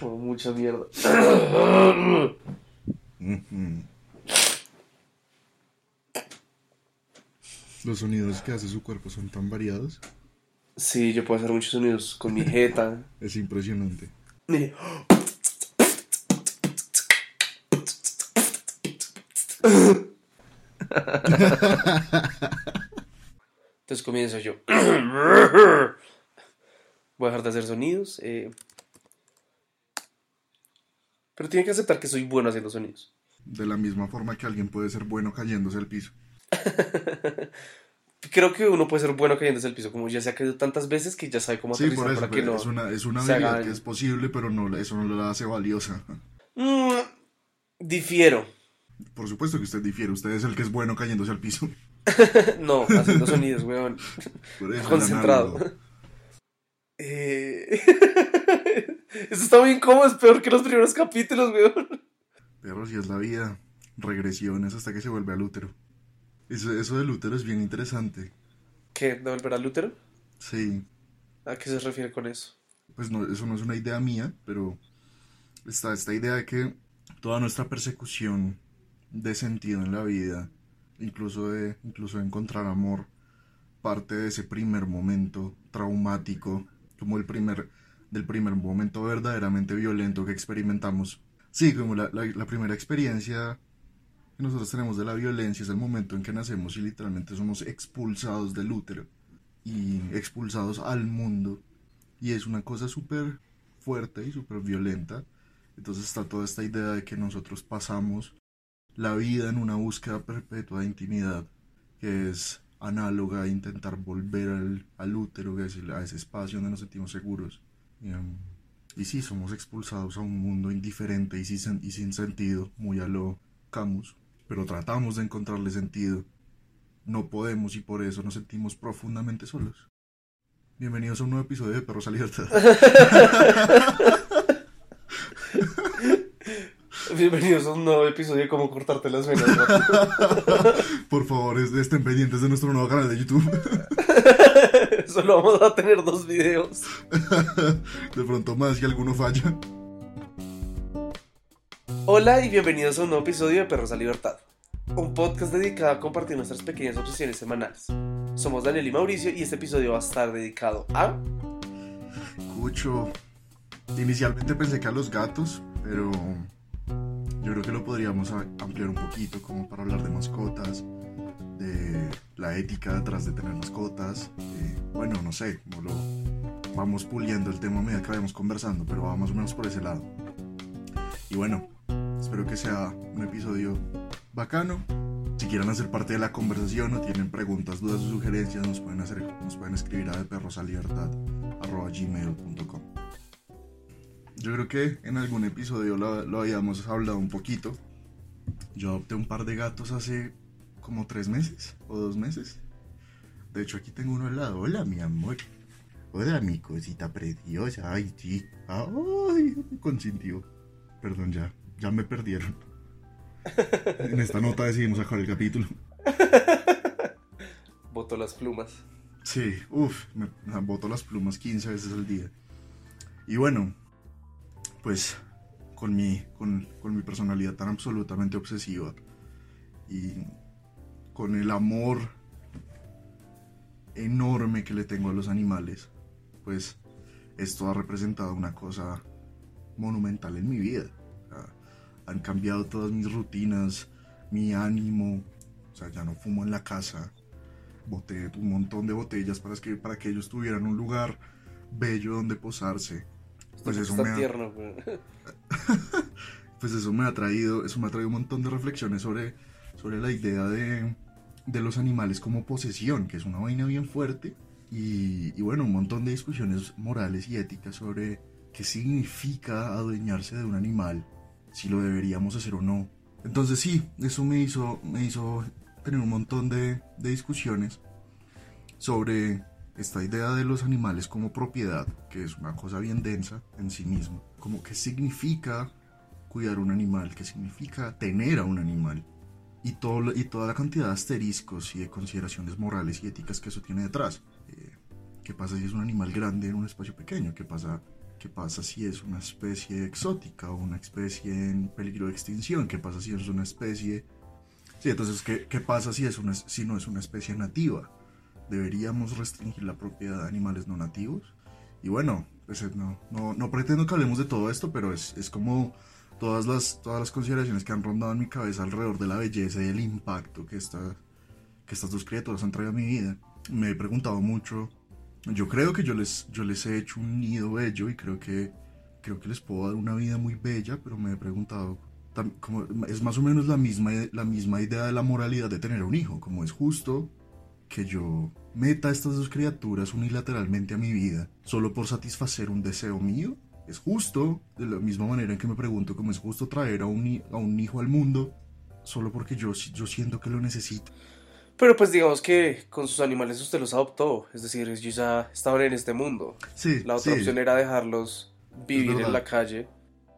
Como mucha mierda. Los sonidos que hace su cuerpo son tan variados. Sí, yo puedo hacer muchos sonidos con mi jeta. Es impresionante. Entonces comienzo yo. Voy a dejar de hacer sonidos. eh. Pero tienen que aceptar que soy bueno haciendo sonidos. De la misma forma que alguien puede ser bueno cayéndose al piso. Creo que uno puede ser bueno cayéndose al piso, como ya se ha caído tantas veces que ya sabe cómo Sí, aterrizar por eso. para que no. es una, es una habilidad que es posible, pero no, eso no la hace valiosa. Mm, difiero. Por supuesto que usted difiere. Usted es el que es bueno cayéndose al piso. no, haciendo sonidos, weón. Por eso, el Concentrado. Eh... Esto está muy incómodo, es peor que los primeros capítulos, weón. Pero si es la vida. Regresiones hasta que se vuelve al útero. Eso, eso del útero es bien interesante. ¿Qué? ¿De volver al útero? Sí. ¿A qué se refiere con eso? Pues no, eso no es una idea mía, pero está esta idea de que toda nuestra persecución de sentido en la vida, incluso de, incluso de encontrar amor, parte de ese primer momento traumático, como el primer, del primer momento verdaderamente violento que experimentamos. Sí, como la, la- la primera experiencia que nosotros tenemos de la violencia es el momento en que nacemos y literalmente somos expulsados del útero y expulsados al mundo. Y es una cosa súper fuerte y súper violenta. Entonces está toda esta idea de que nosotros pasamos la vida en una búsqueda perpetua de intimidad, que es análoga a intentar volver al, al útero, que es el- a ese espacio donde nos sentimos seguros. Y, sí, somos expulsados a un mundo indiferente y sin, y sin sentido, muy a lo Camus, pero tratamos de encontrarle sentido. No podemos y por eso nos sentimos profundamente solos. Bienvenidos a un nuevo episodio de Perros a Libertad. Bienvenidos a un nuevo episodio de cómo cortarte las venas. Por favor, es- estén pendientes de nuestro nuevo canal de YouTube. Solo vamos a tener dos videos. De pronto más si alguno falla. Hola y bienvenidos a un nuevo episodio de Perros a Libertad. Un podcast dedicado a compartir nuestras pequeñas obsesiones semanales. Somos Daniel y Mauricio y este episodio va a estar dedicado a... Cucho. Inicialmente pensé que a los gatos, pero yo creo que lo podríamos ampliar un poquito como para hablar de mascotas, de la ética detrás de tener mascotas. eh, bueno, no sé, lo vamos puliendo el tema a medida que vayamos conversando, pero va más o menos por ese lado. Y bueno, espero que sea un episodio bacano. Si quieren hacer parte de la conversación o tienen preguntas, dudas o sugerencias, nos pueden, hacer, nos pueden escribir a de Yo creo que en algún episodio lo, lo habíamos hablado un poquito. Yo adopté un par de gatos hace como tres meses o dos meses. De hecho, aquí tengo uno al lado. Hola, mi amor. Hola, mi cosita preciosa. Ay, sí. Ay, me consintió. Perdón, ya. Ya me perdieron. En esta nota decidimos sacar el capítulo. Boto las plumas. Sí, uff, me, me boto las plumas 15 veces al día. Y bueno, pues con mi, con, con mi personalidad tan absolutamente obsesiva y con el amor enorme que le tengo a los animales, pues esto ha representado una cosa monumental en mi vida. Han cambiado todas mis rutinas, mi ánimo, o sea, ya no fumo en la casa, boté un montón de botellas para que, para que ellos tuvieran un lugar bello donde posarse. Pues eso, Está me ha, tierno, pues eso me ha traído, eso me ha traído un montón de reflexiones sobre, sobre la idea de, de los animales como posesión, que es una vaina bien fuerte. Y, y bueno, un montón de discusiones morales y éticas sobre qué significa adueñarse de un animal, si lo deberíamos hacer o no. Entonces sí, eso me hizo, me hizo tener un montón de, de discusiones sobre esta idea de los animales como propiedad, que es una cosa bien densa en sí mismo. Como qué significa cuidar un animal, qué significa tener a un animal. Y, todo, y toda la cantidad de asteriscos y de consideraciones morales y éticas que eso tiene detrás. Eh, ¿Qué pasa si es un animal grande en un espacio pequeño? ¿Qué pasa ¿Qué pasa si es una especie exótica o una especie en peligro de extinción? ¿Qué pasa si es una especie... Sí, entonces, ¿qué, qué pasa si, es una, si no es una especie nativa? ¿Deberíamos restringir la propiedad de animales no nativos? Y bueno, pues eh, no, no, no pretendo que hablemos de todo esto, pero es, es como todas las, todas las consideraciones que han rondado en mi cabeza alrededor de la belleza y el impacto que, esta, que estas dos criaturas han traído a mi vida. Me he preguntado mucho yo creo que yo les, yo les he hecho un nido bello y creo que, creo que les puedo dar una vida muy bella, pero me he preguntado, como, es más o menos la misma, la misma idea de la moralidad de tener un hijo, como es justo que yo meta a estas dos criaturas unilateralmente a mi vida solo por satisfacer un deseo mío. Es justo, de la misma manera en que me pregunto cómo es justo traer a un, a un hijo al mundo solo porque yo, yo siento que lo necesito. Pero pues digamos que con sus animales usted los adoptó, es decir, ellos ya estaban en este mundo. Sí. La otra opción era dejarlos vivir en la calle.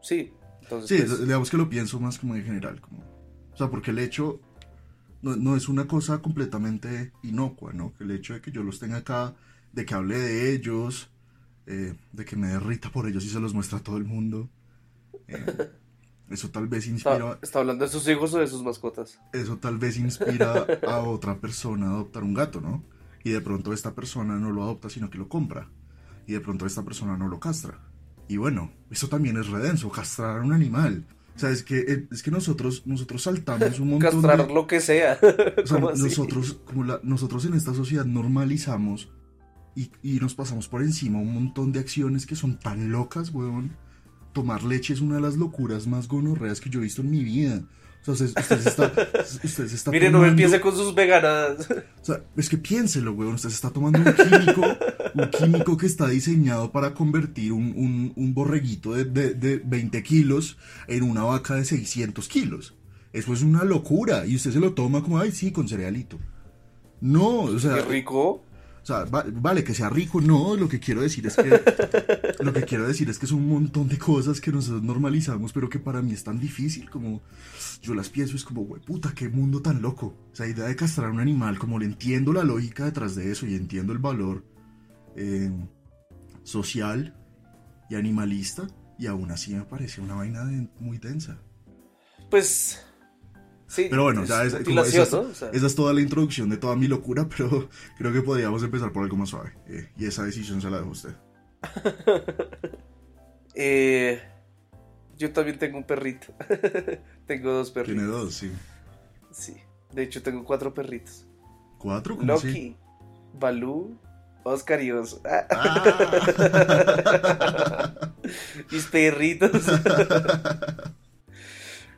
Sí. Entonces, sí, pues digamos que lo pienso más como en general. Como, o sea, porque el hecho no, es una cosa completamente inocua, ¿no? Que el hecho de que yo los tenga acá, de que hable de ellos, eh, de que me derrita por ellos y se los muestra a todo el mundo. Eh, eso tal vez inspira... ¿Está, hablando de sus hijos o de sus mascotas? Eso tal vez inspira a otra persona a adoptar un gato, ¿no? Y de pronto esta persona no lo adopta, sino que lo compra. Y de pronto esta persona no lo castra. Y bueno, eso también es redenso, castrar a un animal. O sea, es que, eh, es que nosotros, nosotros saltamos un montón Castrar lo que sea. O sea, nosotros, como la, nosotros en esta sociedad normalizamos y, y, nos pasamos por encima un montón de acciones que son tan locas, weón tomar leche es una de las locuras más gonorreas que yo he visto en mi vida. O sea, usted, se está, Mire, no empiece con sus veganadas. O sea, es que piénselo, weón. Usted se está tomando un químico, un químico que está diseñado para convertir un, un, un borreguito de, de, de, 20 kilos en una vaca de 600 kilos. Eso es una locura. Y usted se lo toma como, ay, sí, con cerealito. No, o sea. Qué rico. O sea, vale, que sea rico, no, lo que quiero decir es que lo que quiero decir es que es un montón de cosas que nosotros normalizamos, pero que para mí es tan difícil, como yo las pienso, es como, güey, puta, qué mundo tan loco. O sea, idea de castrar a un animal, como le entiendo la lógica detrás de eso y entiendo el valor eh, social y animalista, y aún así me parece una vaina muy densa. Pues pero bueno, ya es, esa, es toda la introducción de toda mi locura, pero creo que podríamos empezar por algo más suave. Eh, y esa decisión se la dejo a usted. Eh, yo también tengo un perrito. tengo dos perritos. Tiene dos, sí. Sí. De hecho, tengo cuatro perritos. ¿Cuatro? ¿Cómo Loki, Balú, Oscar y Oso. Ah. Mis perritos.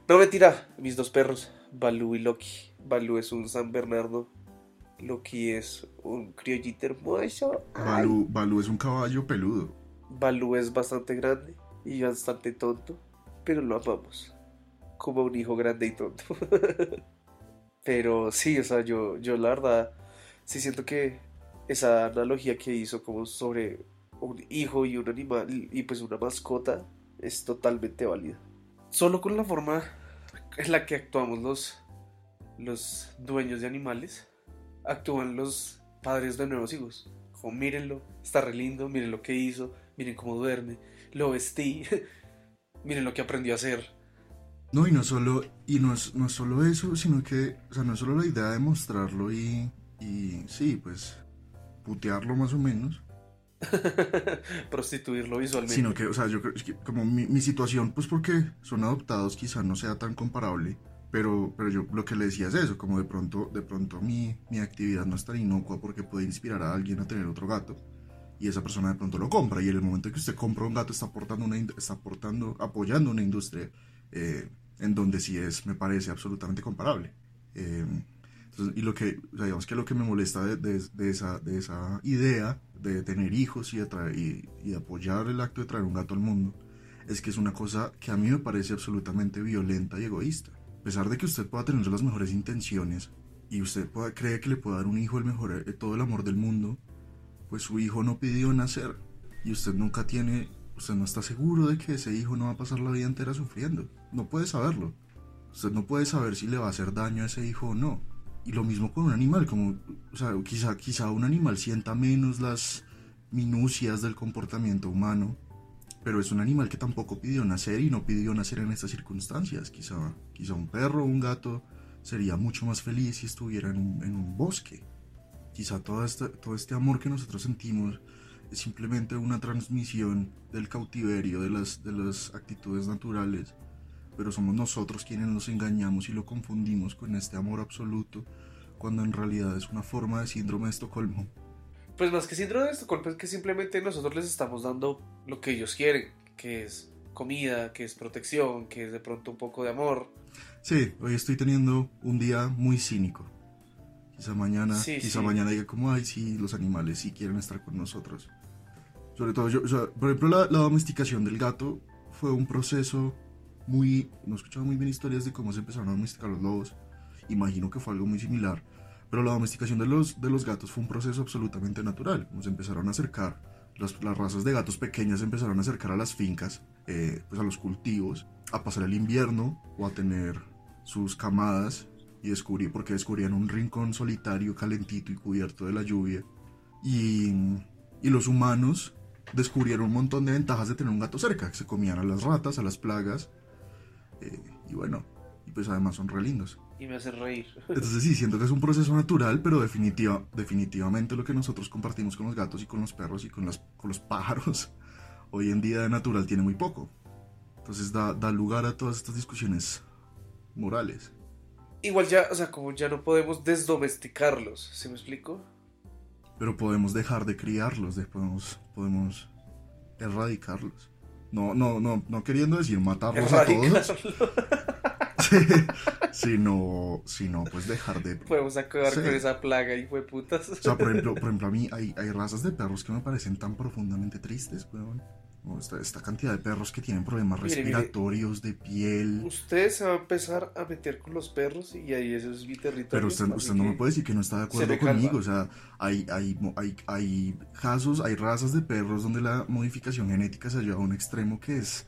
no, mentira. Mis dos perros. Balú y Loki. Balú es un San Bernardo. Loki es un criollito hermoso. Balú, Balú es un caballo peludo. Balú es bastante grande y bastante tonto, pero lo amamos. Como un hijo grande y tonto. pero sí, o sea, yo, yo la verdad sí siento que esa analogía que hizo como sobre un hijo y un animal y pues una mascota es totalmente válida. Solo con la forma en la que actuamos los, los dueños de animales, actúan los padres de nuevos hijos. Como mírenlo, está re lindo, miren lo que hizo, miren cómo duerme, lo vestí, miren lo que aprendió a hacer. No, y no solo, y no no solo eso, sino que, o sea, no solo la idea de mostrarlo y, y sí, pues, putearlo más o menos. Prostituirlo visualmente. Sino que, o sea, yo creo que como mi, mi, situación, pues porque son adoptados, quizá no sea tan comparable. Pero, pero yo lo que le decía es eso, como de pronto, de pronto mi, mi actividad no es tan inocua porque puede inspirar a alguien a tener otro gato. Y esa persona de pronto lo compra. Y en el momento que usted compra un gato está aportando, una, está aportando apoyando una industria eh, en donde sí es, me parece, absolutamente comparable. Eh, y lo que, digamos que lo que me molesta de, de, esa, de esa idea de tener hijos y de, y, apoyar el acto de traer un gato al mundo es que es una cosa que a mí me parece absolutamente violenta y egoísta. A pesar de que usted pueda tener las mejores intenciones y usted pueda, cree que le puede dar un hijo el mejor, eh, todo el amor del mundo, pues su hijo no pidió nacer y usted nunca tiene, usted no está seguro de que ese hijo no va a pasar la vida entera sufriendo. No puede saberlo. Usted no puede saber si le va a hacer daño a ese hijo o no. Y lo mismo con un animal, como, o sea, quizá, quizá un animal sienta menos las minucias del comportamiento humano, Pero es un animal que tampoco pidió nacer y no pidió nacer en estas circunstancias. Quizá, quizá un perro o un gato sería mucho más feliz si estuviera en un, bosque. Quizá todo este, todo este amor que nosotros sentimos es simplemente una transmisión del cautiverio de las, de las actitudes naturales, pero somos nosotros quienes nos engañamos y lo confundimos con este amor absoluto, cuando en realidad es una forma de síndrome de Estocolmo. Pues más que síndrome de Estocolmo es que simplemente nosotros les estamos dando lo que ellos quieren, que es comida, que es protección, que es de pronto un poco de amor. Sí, hoy estoy teniendo un día muy cínico. Quizá mañana, Sí, quizá sí. mañana diga como, ay, sí, los animales sí quieren estar con nosotros. Sobre todo, yo, o sea, por ejemplo, la, la domesticación del gato fue un proceso muy... No he escuchado muy bien historias de cómo se empezaron a domesticar los lobos. Imagino que fue algo muy similar. Pero la domesticación de los, de los gatos fue un proceso absolutamente natural. Nos empezaron a acercar, las, las razas de gatos pequeñas se empezaron a acercar a las fincas, eh, pues a los cultivos, a pasar el invierno o a tener sus camadas y descubrí porque descubrían un rincón solitario, calentito y cubierto de la lluvia. Y, y los humanos descubrieron un montón de ventajas de tener un gato cerca, que se comían a las ratas, a las plagas. Eh, y bueno, y pues además son re lindos. Y me hacen reír. Entonces sí, siento que es un proceso natural, pero definitiva, definitivamente lo que nosotros compartimos con los gatos y con los perros y con, las, con los pájaros, hoy en día de natural tiene muy poco. Entonces da, da lugar a todas estas discusiones morales. Igual ya, o sea, como ya no podemos desdomesticarlos, ¿se me explico? Pero podemos dejar de criarlos, de- podemos, podemos erradicarlos. No, no, no, no queriendo decir matarlos a todos, sino, sino pues dejar de... Podemos acabar Sí. con esa plaga y fue putas. O sea, por ejemplo, por ejemplo a mí hay, hay razas de perros que me parecen tan profundamente tristes, weón. Esta, esta cantidad de perros que tienen problemas Mire, mire. respiratorios, de piel. Usted se va a empezar a meter con los perros y ahí ese es mi territorio. Pero usted, no me puede decir que no está de acuerdo conmigo. O sea, hay, hay, hay, hay casos, hay razas de perros donde la modificación genética se ha llevado a un extremo que es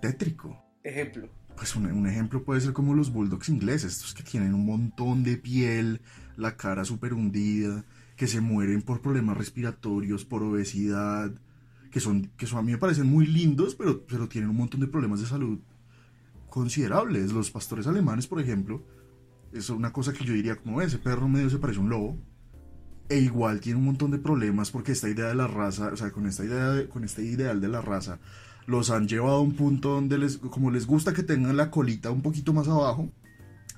tétrico. Ejemplo. Pues un, un ejemplo puede ser como los bulldogs ingleses, estos que tienen un montón de piel, la cara súper hundida, que se mueren por problemas respiratorios, por obesidad, que son, que son a mí me parecen muy lindos, pero, pero tienen un montón de problemas de salud considerables. Los pastores alemanes, por ejemplo, es una cosa que yo diría como ese perro medio se parece a un lobo. E igual tiene un montón de problemas porque esta idea de la raza, o sea, con esta idea de- con este ideal de la raza, los han llevado a un punto donde les, como les gusta que tengan la colita un poquito más abajo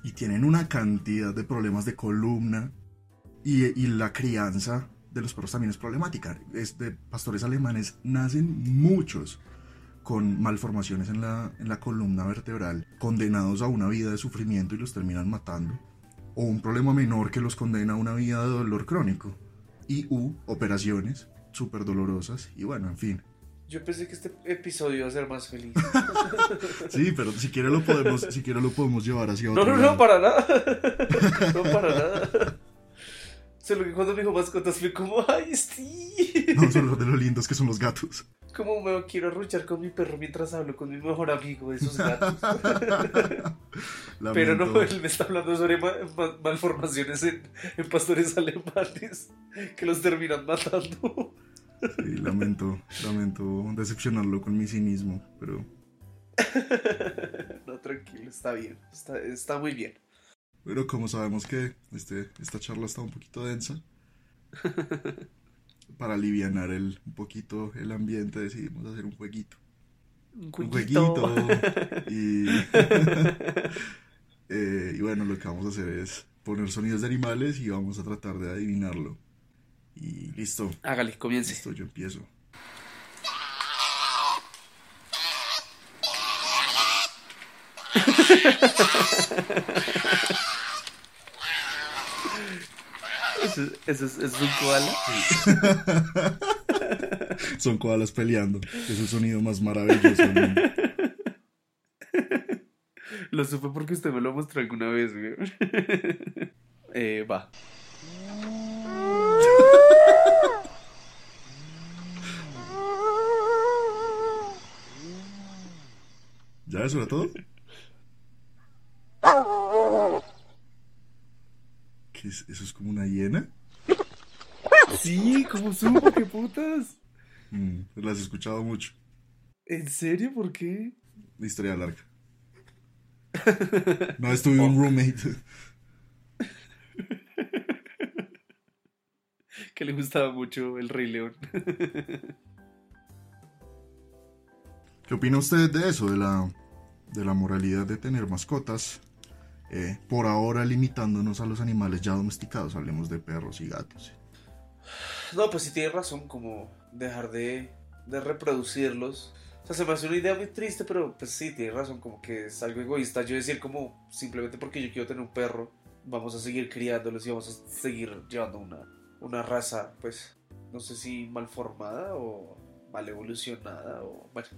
y tienen una cantidad de problemas de columna y, y la crianza de los perros también es problemática. Es de pastores alemanes nacen muchos con malformaciones en la, en la columna vertebral, condenados a una vida de sufrimiento y los terminan matando. O un problema menor que los condena a una vida de dolor crónico. Y u operaciones súper dolorosas. Y bueno, en fin. Yo pensé que este episodio iba a ser más feliz. Sí, pero si quiere lo podemos, si quiere lo podemos llevar hacia No, otro no, lado. no, para nada. No, para nada. Solo que cuando me dijo mascotas fue como, ay, sí. No, solo de lo lindos que son los gatos. Como me quiero arruchar con mi perro mientras hablo con mi mejor amigo de esos gatos. Pero no, él me está hablando sobre ma- ma- malformaciones en, en pastores alemanes que los terminan matando. Sí, lamento, lamento decepcionarlo con mi cinismo, pero, No, tranquilo, está bien. Está, está muy bien. Pero como sabemos que este, esta charla está un poquito densa, para alivianar el, un poquito el ambiente decidimos hacer un jueguito. Un Un jueguito. jueguito. Y, eh, y bueno, lo que vamos a hacer es poner sonidos de animales y vamos a tratar de adivinarlo. Y listo, Hágale, comience. listo, yo empiezo. ¿Eso, eso es, eso es un koala? Son koalas peleando. Es el sonido más maravilloso. Lo supe porque usted me lo mostró alguna vez, güey. Eh, va. ¿Ya eso era todo? ¿Qué es? ¿Eso es como una hiena? Sí, ¿cómo supo? ¿Qué putas? Mm, las he escuchado mucho. ¿En serio? ¿Por qué? Historia larga. No estuve un roommate. que le gustaba mucho el Rey León. ¿Qué opina usted de eso, de la, de la moralidad de tener mascotas? Eh, por ahora limitándonos a los animales ya domesticados, hablemos de perros y gatos. No, pues sí tiene razón, como dejar de, de reproducirlos. O sea, se me hace una idea muy triste, pero pues sí, tiene razón, como que es algo egoísta. Yo decir como, simplemente porque yo quiero tener un perro, vamos a seguir criándolos y vamos a seguir llevando una, una raza, pues, no sé si mal formada o mal evolucionada o, bueno,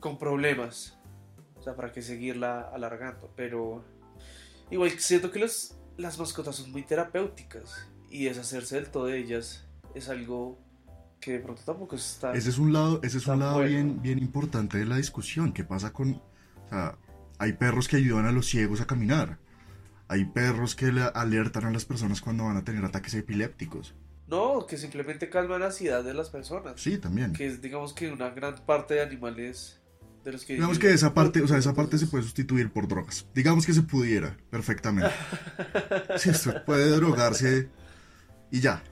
con problemas. O sea, para qué seguirla alargando. Pero igual siento que los, las mascotas son muy terapéuticas y deshacerse del todo de ellas es algo que de pronto tampoco está. Ese es un lado, ese es un lado bueno. bien, bien importante de la discusión. ¿Qué pasa con.? O sea, hay perros que ayudan a los ciegos a caminar. Hay perros que le alertan a las personas cuando van a tener ataques epilépticos. No, que simplemente calma la ansiedad de las personas. Sí, también. Que es, digamos que una gran parte de animales de los que... Digamos que esa parte, o sea, esa parte se puede sustituir por drogas. Digamos que se pudiera, perfectamente. Si usted puede drogarse y ya.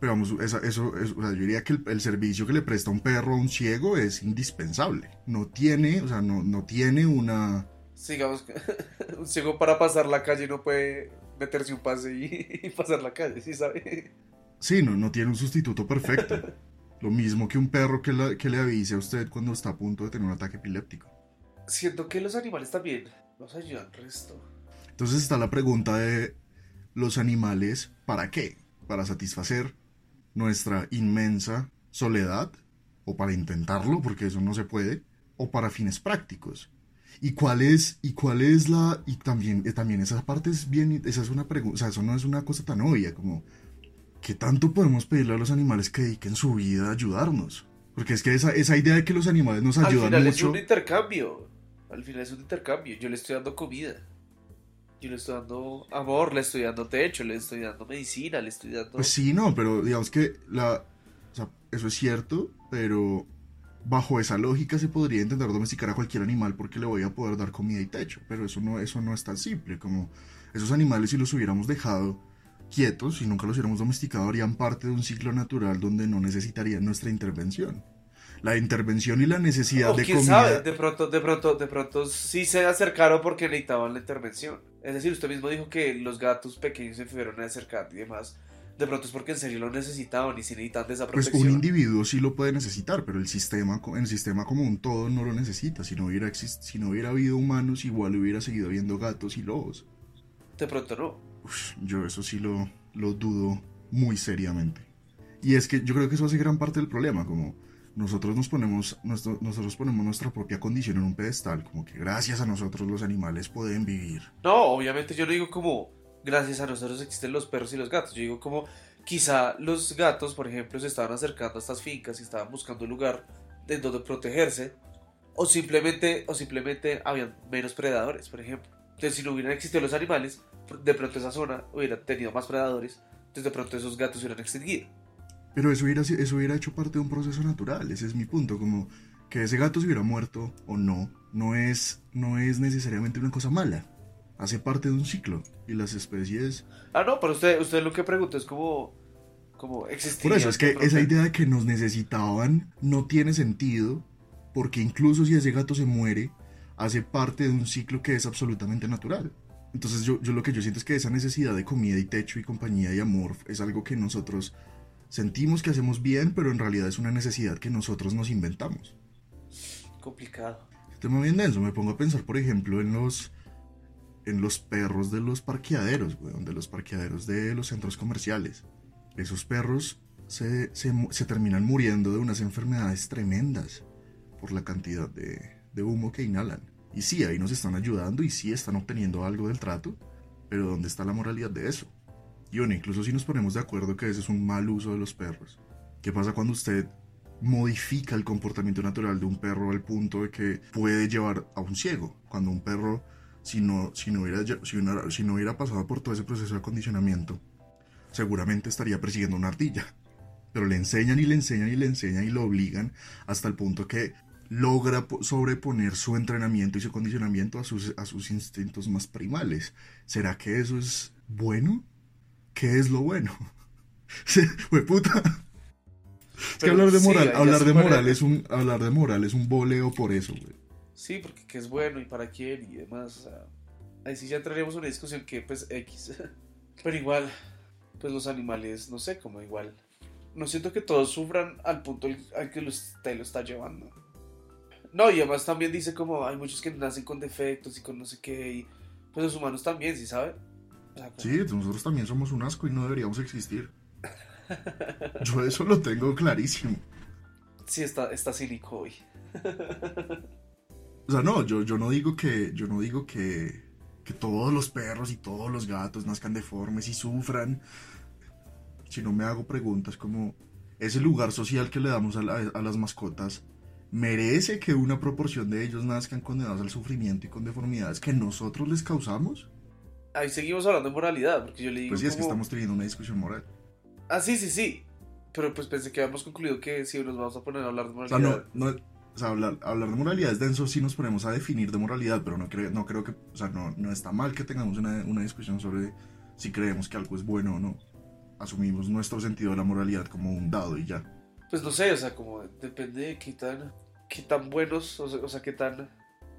Pero vamos, esa- eso, eso- o sea, yo diría que el, el servicio que le presta un perro a un ciego es indispensable. No tiene, o sea, no, no tiene una... Sí, digamos un ciego para pasar la calle no puede meterse un pase y, y pasar la calle, ¿sí sabe? Sí, no, no tiene un sustituto perfecto. Lo mismo que un perro que, la- que le avise a usted cuando está a punto de tener un ataque epiléptico. Siento que los animales también nos ayudan resto. Entonces está la pregunta de los animales, ¿para qué? ¿Para satisfacer nuestra inmensa soledad? ¿O para intentarlo? Porque eso no se puede. ¿O para fines prácticos? ¿Y cuál es, y cuál es la... Y también, eh, también esa parte es bien... Esa es una pregunta... O sea, eso no es una cosa tan obvia como... ¿Qué tanto podemos pedirle a los animales que dediquen su vida a ayudarnos? Porque es que esa, esa idea de que los animales nos Al ayudan final es mucho... un intercambio. Al final es un intercambio. Yo le estoy dando comida. Yo le estoy dando amor, le estoy dando techo, le estoy dando medicina, le estoy dando... Pues sí, no, pero digamos que la, o sea, eso es cierto, pero bajo esa lógica se podría intentar domesticar a cualquier animal porque le voy a poder dar comida y techo, pero eso no, eso no es tan simple, como esos animales si los hubiéramos dejado quietos y nunca los hubiéramos domesticado harían parte de un ciclo natural donde no necesitarían nuestra intervención. La intervención y la necesidad O de quién comida... sabe, de pronto, de pronto, de pronto sí se acercaron porque necesitaban la intervención. Es decir, usted mismo dijo que los gatos pequeños se fueron a acercar y demás. De pronto es porque en serio lo necesitaban y si necesitan de esa Pues protección. un individuo sí lo puede necesitar, pero el sistema, el sistema como un todo no lo necesita. Si no hubiera, si no hubiera habido humanos, igual hubiera seguido habiendo gatos y lobos. De pronto no. Yo eso sí lo, lo dudo muy seriamente. Y es que yo creo que eso hace gran parte del problema, como nosotros nos ponemos, nuestro- nosotros ponemos nuestra propia condición en un pedestal, como que gracias a nosotros los animales pueden vivir. No, obviamente yo no digo como gracias a nosotros existen los perros y los gatos. Yo digo como quizá los gatos, por ejemplo, se estaban acercando a estas fincas y estaban buscando un lugar de donde protegerse. O simplemente, o simplemente habían menos predadores, por ejemplo. Entonces, si no hubieran existido los animales, de pronto esa zona hubiera tenido más predadores. Entonces, de pronto esos gatos se hubieran extinguido. Pero eso hubiera, eso hubiera hecho parte de un proceso natural, ese es mi punto, como que ese gato se hubiera muerto o no, no es, no es necesariamente una cosa mala, hace parte de un ciclo y las especies... Ah, no, pero usted, usted lo que pregunta es como, como. Por eso es que esa idea de que nos necesitaban no tiene sentido, porque incluso si ese gato se muere, hace parte de un ciclo que es absolutamente natural. Entonces yo, yo lo que yo siento es que esa necesidad de comida y techo y compañía y amor es algo que nosotros sentimos que hacemos bien, pero en realidad es una necesidad que nosotros nos inventamos. Complicado. Tema bien denso, me pongo a pensar, por ejemplo, en los en los perros de los parqueaderos, weón, de los parqueaderos de los centros comerciales. Esos perros se, se se terminan muriendo de unas enfermedades tremendas por la cantidad de, de humo que inhalan. Y sí, ahí nos están ayudando y sí están obteniendo algo del trato, pero ¿dónde está la moralidad de eso? Y bueno, incluso si nos ponemos de acuerdo que ese es un mal uso de los perros, ¿qué pasa cuando usted modifica el comportamiento natural de un perro al punto de que puede llevar a un ciego? Cuando un perro, si no, si no, hubiera, si una- si no hubiera pasado por todo ese proceso de acondicionamiento, seguramente estaría persiguiendo una ardilla. Pero le enseñan y le enseñan y le enseñan y lo obligan hasta el punto que logra sobreponer su entrenamiento y su condicionamiento a sus, a sus instintos más primales. ¿Será que eso es bueno? ¿Qué es lo bueno? Fue puta. Es que hablar de moral, hablar de moral es un, hablar de moral es un boleo por eso, güey. Sí, porque qué es bueno y para quién y demás. O sea, ahí sí ya entraríamos en una discusión que, pues, X. Pero igual, pues los animales, no sé, como igual. No siento que todos sufran al punto al que usted lo está llevando. No, y además también dice como hay muchos que nacen con defectos y con no sé qué. Y pues los humanos también, ¿sí sabe? Sí, nosotros también somos un asco y no deberíamos existir. Yo eso lo tengo clarísimo. Sí, está, está cínico hoy. O sea, no, yo, yo no digo que. Yo no digo que. Que todos los perros y todos los gatos nazcan deformes y sufran. Si no me hago preguntas como. Ese lugar social que le damos a, a las mascotas. ¿Merece que una proporción de ellos nazcan condenados al sufrimiento y con deformidades que nosotros les causamos? Ahí seguimos hablando de moralidad, porque yo le digo. Pues sí, es que estamos teniendo una discusión moral. Ah, sí, sí, sí. Pero pues pensé que habíamos concluido que si nos vamos a poner a hablar de moralidad. O sea, no, no, o sea, hablar, hablar de moralidad es denso si nos ponemos a definir de moralidad, pero no creo, no creo que, o sea, no, no está mal que tengamos una, una discusión sobre si creemos que algo es bueno o no. Asumimos nuestro sentido de la moralidad como un dado y ya. Pues no sé, o sea, como depende de qué tan, qué tan buenos, o sea, qué tan,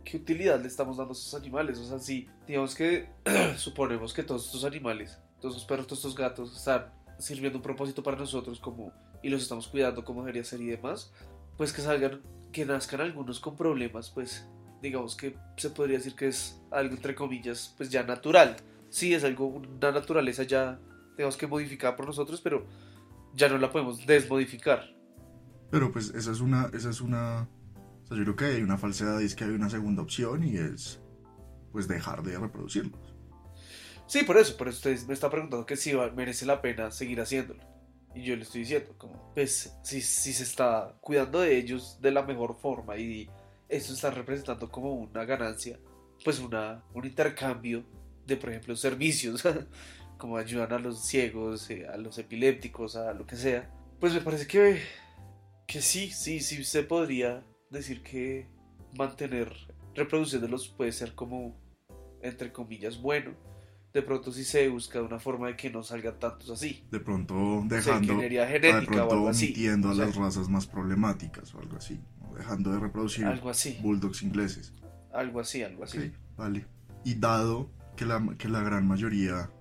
qué utilidad le estamos dando a esos animales. O sea, si digamos que suponemos que todos estos animales, todos estos perros, todos estos gatos están sirviendo un propósito para nosotros como y los estamos cuidando como debería ser y demás, pues que salgan que nazcan algunos con problemas, pues digamos que se podría decir que es algo entre comillas, pues ya natural. Sí, es algo, una naturaleza ya, digamos que modificada por nosotros, pero ya no la podemos desmodificar. Pero pues esa es una, esa es una, o sea, yo creo que hay una falsedad y es que hay una segunda opción y es, pues dejar de reproducirlos. Sí, por eso, por eso usted me está preguntando que si merece la pena seguir haciéndolo. Y yo le estoy diciendo, como, pues, si, si se está cuidando de ellos de la mejor forma y eso está representando como una ganancia, pues una, un intercambio de, por ejemplo, servicios, como ayudan a los ciegos, eh, a los epilépticos, a lo que sea, pues me parece que, que sí, sí, sí se podría decir que mantener reproduciéndolos puede ser como, entre comillas, bueno de pronto sí se busca una forma de que no salgan tantos así. De pronto dejando, genética de pronto o omitiendo a las razas más problemáticas o algo así, dejando de reproducir algo así. bulldogs ingleses. Algo así, algo así. vale. Y dado que la, que la gran mayoría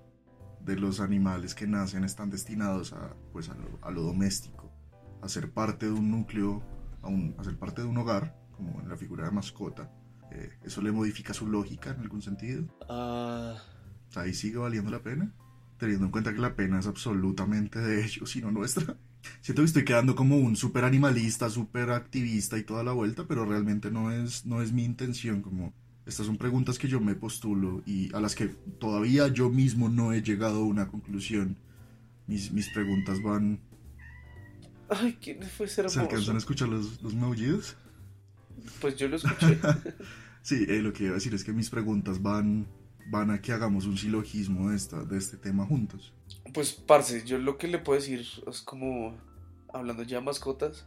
de los animales que nacen están destinados a, pues a, lo, doméstico, a ser parte de un núcleo, a, a ser parte de un hogar, como en la figura de mascota, eh, ¿eso le modifica su lógica en algún sentido? Ah ahí sigue valiendo la pena, teniendo en cuenta que la pena es absolutamente de ellos y no nuestra. Siento que estoy quedando como un súper animalista, súper activista y toda la vuelta, pero realmente no es, no es mi intención. Como estas son preguntas que yo me postulo y a las que todavía yo mismo no he llegado a una conclusión. Mis, mis preguntas van. Ay, ¿quién fue ese hermoso? ¿Se alcanzan a escuchar los, los maullidos? Pues yo lo escuché. sí, eh, lo que iba a decir es que mis preguntas van van a que hagamos un silogismo de, esta, de este tema juntos. Pues, parce, yo lo que le puedo decir es como, hablando ya de mascotas,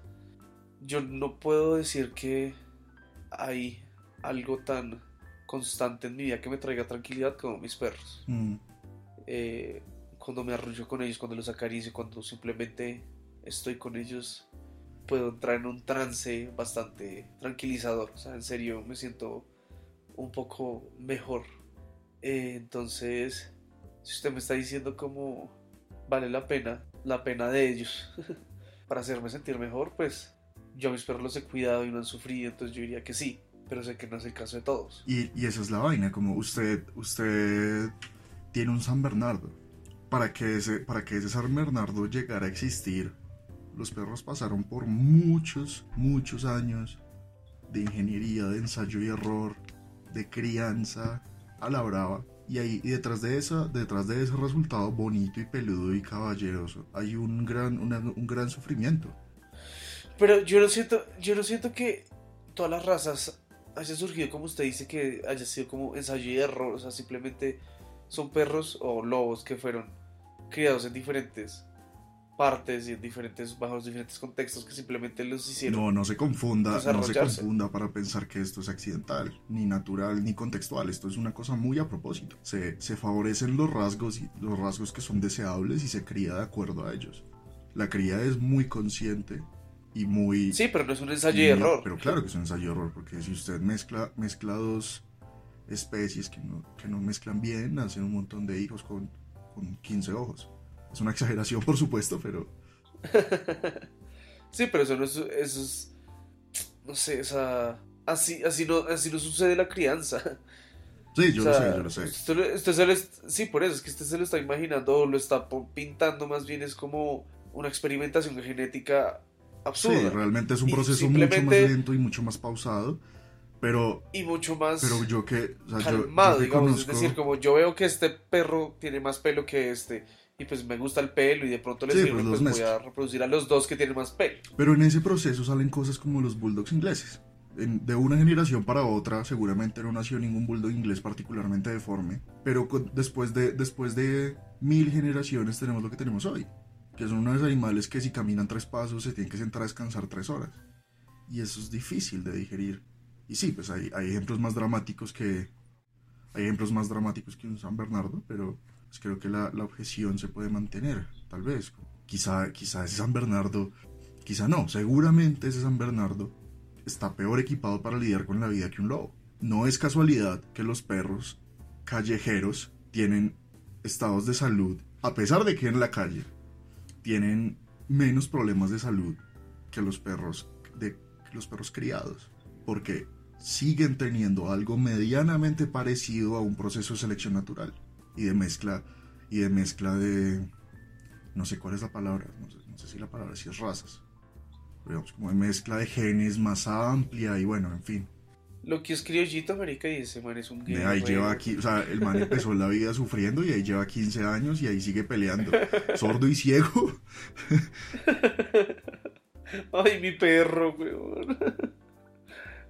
yo no puedo decir que hay algo tan constante en mi vida que me traiga tranquilidad como mis perros. Mm. Eh, cuando me arrullo con ellos, cuando los acaricio, cuando simplemente estoy con ellos, puedo entrar en un trance bastante tranquilizador. O sea, en serio, me siento un poco mejor eh, entonces, si usted me está diciendo cómo vale la pena, la pena de ellos, para hacerme sentir mejor, pues yo a mis perros los he cuidado y no han sufrido, entonces yo diría que sí, pero sé que no es el caso de todos. Y, y esa es la vaina, como usted, usted tiene un San Bernardo. Para que, ese, para que ese San Bernardo llegara a existir, los perros pasaron por muchos, muchos años de ingeniería, de ensayo y error, de crianza, a la brava. Y ahí detrás de esa, detrás de ese resultado bonito y peludo y caballeroso, hay un gran, un gran sufrimiento. Pero yo lo siento, yo lo siento que todas las razas hayan surgido como usted dice que haya sido como ensayo y error, o sea, simplemente son perros o lobos que fueron criados en diferentes partes y en diferentes, bajo diferentes contextos que simplemente los hicieron. No, no se confunda, no se confunda para pensar que esto es accidental, ni natural, ni contextual. Esto es una cosa muy a propósito. Se, se favorecen los rasgos, y los rasgos que son deseables y se cría de acuerdo a ellos. La cría es muy consciente y muy... Sí, pero no es un ensayo y error. Pero claro que es un ensayo y error, porque si usted mezcla, mezcla dos especies que no, que no mezclan bien, nacen un montón de hijos con, con 15 ojos. Es una exageración, por supuesto, pero... Sí, pero eso no es, eso es, no sé, esa, así, así no, así no sucede la crianza. Sí, yo O lo sé, yo lo sé. Usted, se lo sí, por eso, es que usted se lo está imaginando lo está pintando más bien, es como una experimentación genética absurda. Sí, realmente es un proceso mucho más lento y mucho más pausado, pero, y mucho más pero yo que, o sea, yo- yo, calmado, que digamos. conozco- Es decir, como yo veo que este perro tiene más pelo que este, y pues me gusta el pelo, y de pronto le Sí, sirve, pues pues voy a reproducir a los dos que tienen más pelo. pero en ese proceso salen cosas como los bulldogs ingleses. En- de una generación para otra, seguramente no nació ningún bulldog inglés particularmente deforme, pero con- después, de, después de mil generaciones tenemos lo que tenemos hoy, que son unos animales que si caminan tres pasos se tienen que sentar a descansar tres horas. Y eso es difícil de digerir. Y sí, pues hay, hay ejemplos más dramáticos que... Hay ejemplos más dramáticos que un San Bernardo, pero pues creo que la, objeción se puede mantener, tal vez. Quizá, quizá ese San Bernardo, quizá no, seguramente ese San Bernardo está peor equipado para lidiar con la vida que un lobo. No es casualidad que los perros callejeros tienen estados de salud, a pesar de que en la calle tienen menos problemas de salud que los perros de los perros criados, porque siguen teniendo algo medianamente parecido a un proceso de selección natural y de mezcla y de mezcla de no sé cuál es la palabra, no sé, no sé si la palabra si es razas, pero digamos como de mezcla de genes más amplia y bueno, en fin. Lo que es criollito, marica, y ese man es un De ahí lleva aquí, o sea, el man empezó la vida sufriendo y ahí lleva 15 años y ahí sigue peleando. Sordo y ciego. Ay, mi perro, weón.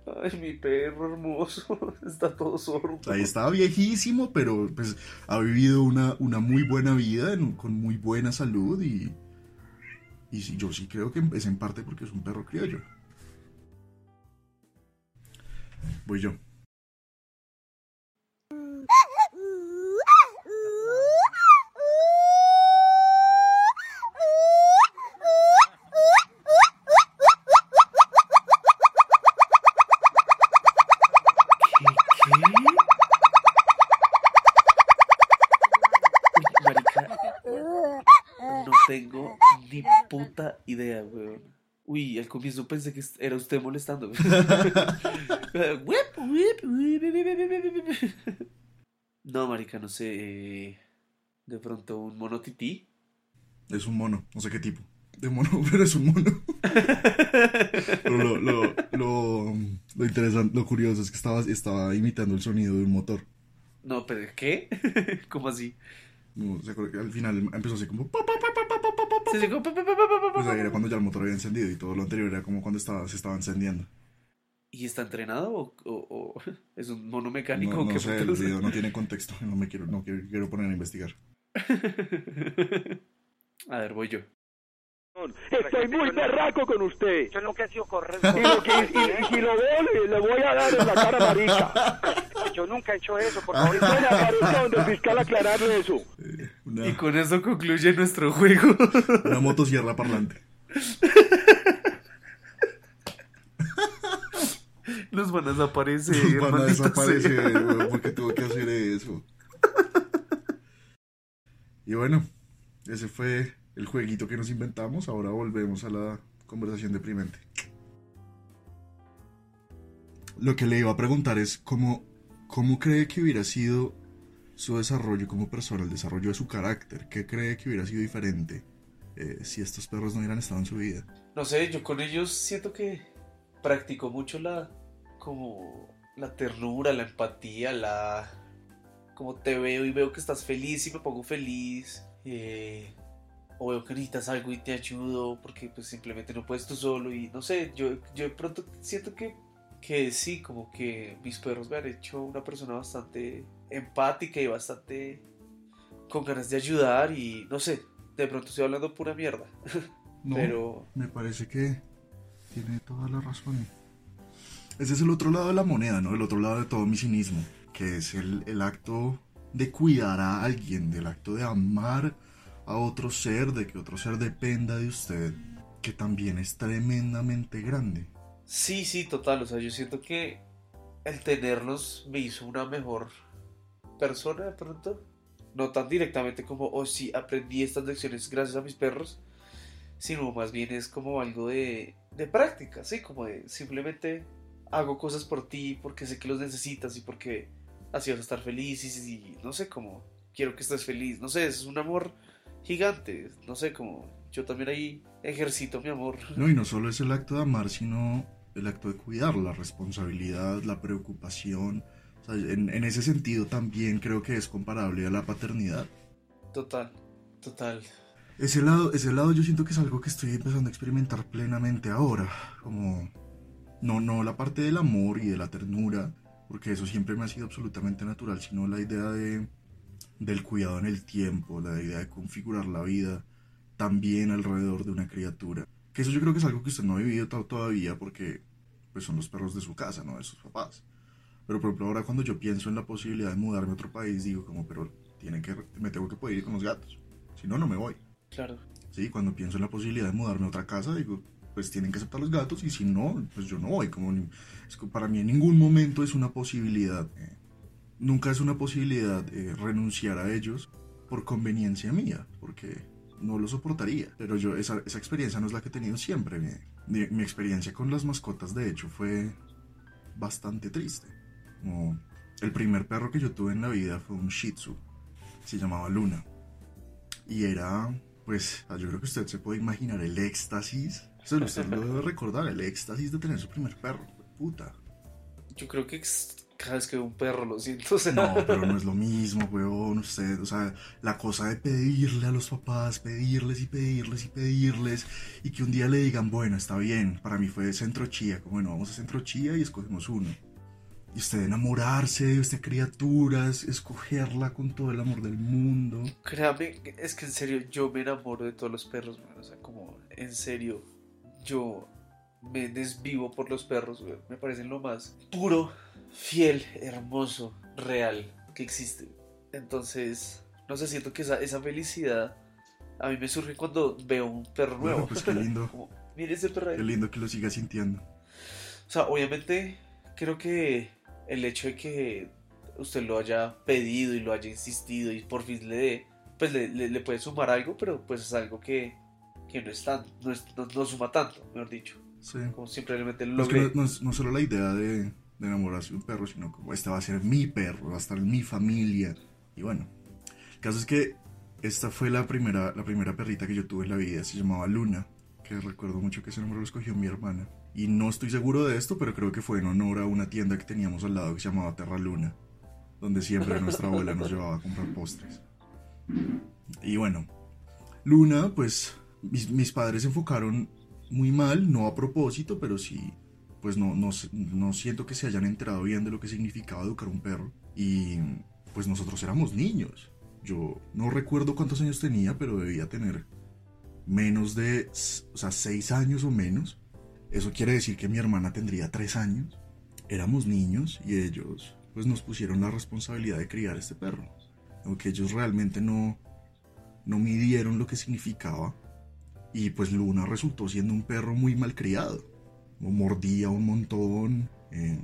Ay, mi perro hermoso. Está todo sordo. Ahí está viejísimo, pero pues ha vivido una, una muy buena vida con muy buena salud y, y sí, yo sí creo que es en parte porque es un perro criollo. Voy yo. Tengo ni puta idea, weón. Uy, al comienzo pensé que era usted molestando. No, marica, no sé. eh, De pronto un mono tití. Es un mono, no sé qué tipo de mono, pero es un mono. Pero lo, lo, lo, lo interesante, lo curioso es que estaba, estaba imitando el sonido de un motor. No, pero ¿qué? ¿Cómo así? No, se acuerda que al final empezó así como... pa, pa, pa, Pues era cuando ya el motor había encendido y todo lo anterior era como cuando estaba, se estaba encendiendo. ¿Y está entrenado o, o- o es un mono mecánico? No, no qué sé, el video no tiene contexto. No me quiero, no quiero, quiero poner a investigar. A ver, voy yo. Estoy muy berraco con usted. Yo nunca he sido correcto. Y, lo que, y, y si lo veo, le, le voy a dar en la cara marica. Yo nunca he hecho eso, por favor. Bueno, donde el fiscal aclararle eso. Eh, una, Y con eso concluye nuestro juego. una motosierra parlante. Nos van a desaparecer. Nos van a desaparecer, weón, porque tuvo que hacer eso. Y bueno, ese fue el jueguito que nos inventamos. Ahora volvemos a la conversación deprimente. Lo que le iba a preguntar es cómo, cómo cree que hubiera sido su desarrollo como persona, el desarrollo de su carácter. ¿Qué cree que hubiera sido diferente eh, si estos perros no hubieran estado en su vida? No sé, yo con ellos siento que practico mucho la como la ternura, la empatía, la como te veo y veo que estás feliz y me pongo feliz. eh, o veo que necesitas algo y te ayudo porque pues simplemente no puedes tú solo y no sé, yo, yo de pronto siento que, que sí, como que mis perros me han hecho una persona bastante empática y bastante con ganas de ayudar y no sé, de pronto estoy hablando pura mierda. No, Pero me parece que tiene toda la razón. Ese es el otro lado de la moneda, ¿no? El otro lado de todo mi cinismo, que es el, el acto de cuidar a alguien, del acto de amar a otro ser, de que otro ser dependa de usted, que también es tremendamente grande. Sí, sí, total. O sea, yo siento que el tenerlos me hizo una mejor persona de pronto. No tan directamente como, oh sí, aprendí estas lecciones gracias a mis perros, sino más bien es como algo de, de práctica, ¿sí? Como de simplemente hago cosas por ti porque sé que los necesitas y porque así vas a estar feliz y, y no sé, como quiero que estés feliz. No sé, es un amor gigante. No sé, como yo también ahí ejercito mi amor. No, y no solo es el acto de amar, sino el acto de cuidar, la responsabilidad, la preocupación. O sea, en, en ese sentido también creo que es comparable a la paternidad. Total, total. Ese lado, ese lado yo siento que es algo que estoy empezando a experimentar plenamente ahora. Como, no, no la parte del amor y de la ternura, porque eso siempre me ha sido absolutamente natural, sino la idea de, del cuidado en el tiempo, la idea de configurar la vida también alrededor de una criatura. Que eso yo creo que es algo que usted no ha vivido to- todavía porque pues son los perros de su casa, no de sus papás. Pero por ejemplo ahora cuando yo pienso en la posibilidad de mudarme a otro país, digo como, pero tienen que, me tengo que poder ir con los gatos. Si no, no me voy. Claro. Sí, cuando pienso en la posibilidad de mudarme a otra casa, digo, pues tienen que aceptar los gatos y si no, pues yo no voy. Como es que para mí en ningún momento es una posibilidad. eh, nunca es una posibilidad eh, renunciar a ellos por conveniencia mía, porque no lo soportaría. Pero yo, esa, esa experiencia no es la que he tenido siempre. Mi- mi experiencia con las mascotas, de hecho, fue bastante triste. Como el primer perro que yo tuve en la vida fue un Shih Tzu. Se llamaba Luna. Y era, pues, ah, yo creo que usted se puede imaginar el éxtasis. Usted, usted lo debe recordar, el éxtasis de tener su primer perro. Puta. Yo creo que cada vez que veo un perro lo siento. O sea, No, pero no es lo mismo, weón. Usted, o sea, la cosa de pedirle a los papás, pedirles y pedirles y pedirles, y que un día le digan, bueno, está bien. Para mí fue Centro Chía, como bueno, vamos a Centro Chía y escogemos uno. Y usted enamorarse de esta criatura, es- escogerla con todo el amor del mundo. créame, es que en serio yo me enamoro de todos los perros, man. O sea, como en serio, yo me desvivo por los perros, güey. Me parecen lo más puro, fiel, hermoso, real que existe. Entonces, no sé, siento que esa, esa felicidad a mí me surge cuando veo un perro Bueno, nuevo. pues qué lindo. Como, mire ese perro ahí. Qué lindo que lo siga sintiendo. O sea, obviamente creo que el hecho de que usted lo haya pedido y lo haya insistido y por fin le dé, pues le, le- le puede sumar algo, pero pues es algo que, que no es tan, no, es- no- no suma tanto, mejor dicho. Sí. Como simplemente No es, que logre... no, no es no solo la idea de, de enamorarse de un perro, sino como este va a ser mi perro, va a estar en mi familia. Y bueno, el caso es que esta fue la primera, la primera perrita que yo tuve en la vida, se llamaba Luna, que recuerdo mucho que ese nombre lo escogió mi hermana. Y no estoy seguro de esto, pero creo que fue en honor a una tienda que teníamos al lado que se llamaba Terra Luna, donde siempre nuestra abuela nos llevaba a comprar postres. Y bueno, Luna, pues mis, mis padres se enfocaron muy mal, no a propósito, pero sí, pues no, no, no siento que se hayan enterado bien de lo que significaba educar un perro. Y pues nosotros éramos niños. Yo no recuerdo cuántos años tenía, pero debía tener menos de, o sea, seis años o menos. Eso quiere decir que mi hermana tendría tres años. Éramos niños y ellos pues nos pusieron la responsabilidad de criar este perro. Aunque ellos realmente no, no midieron lo que significaba. Y pues Luna resultó siendo un perro muy malcriado. Mordía un montón, eh,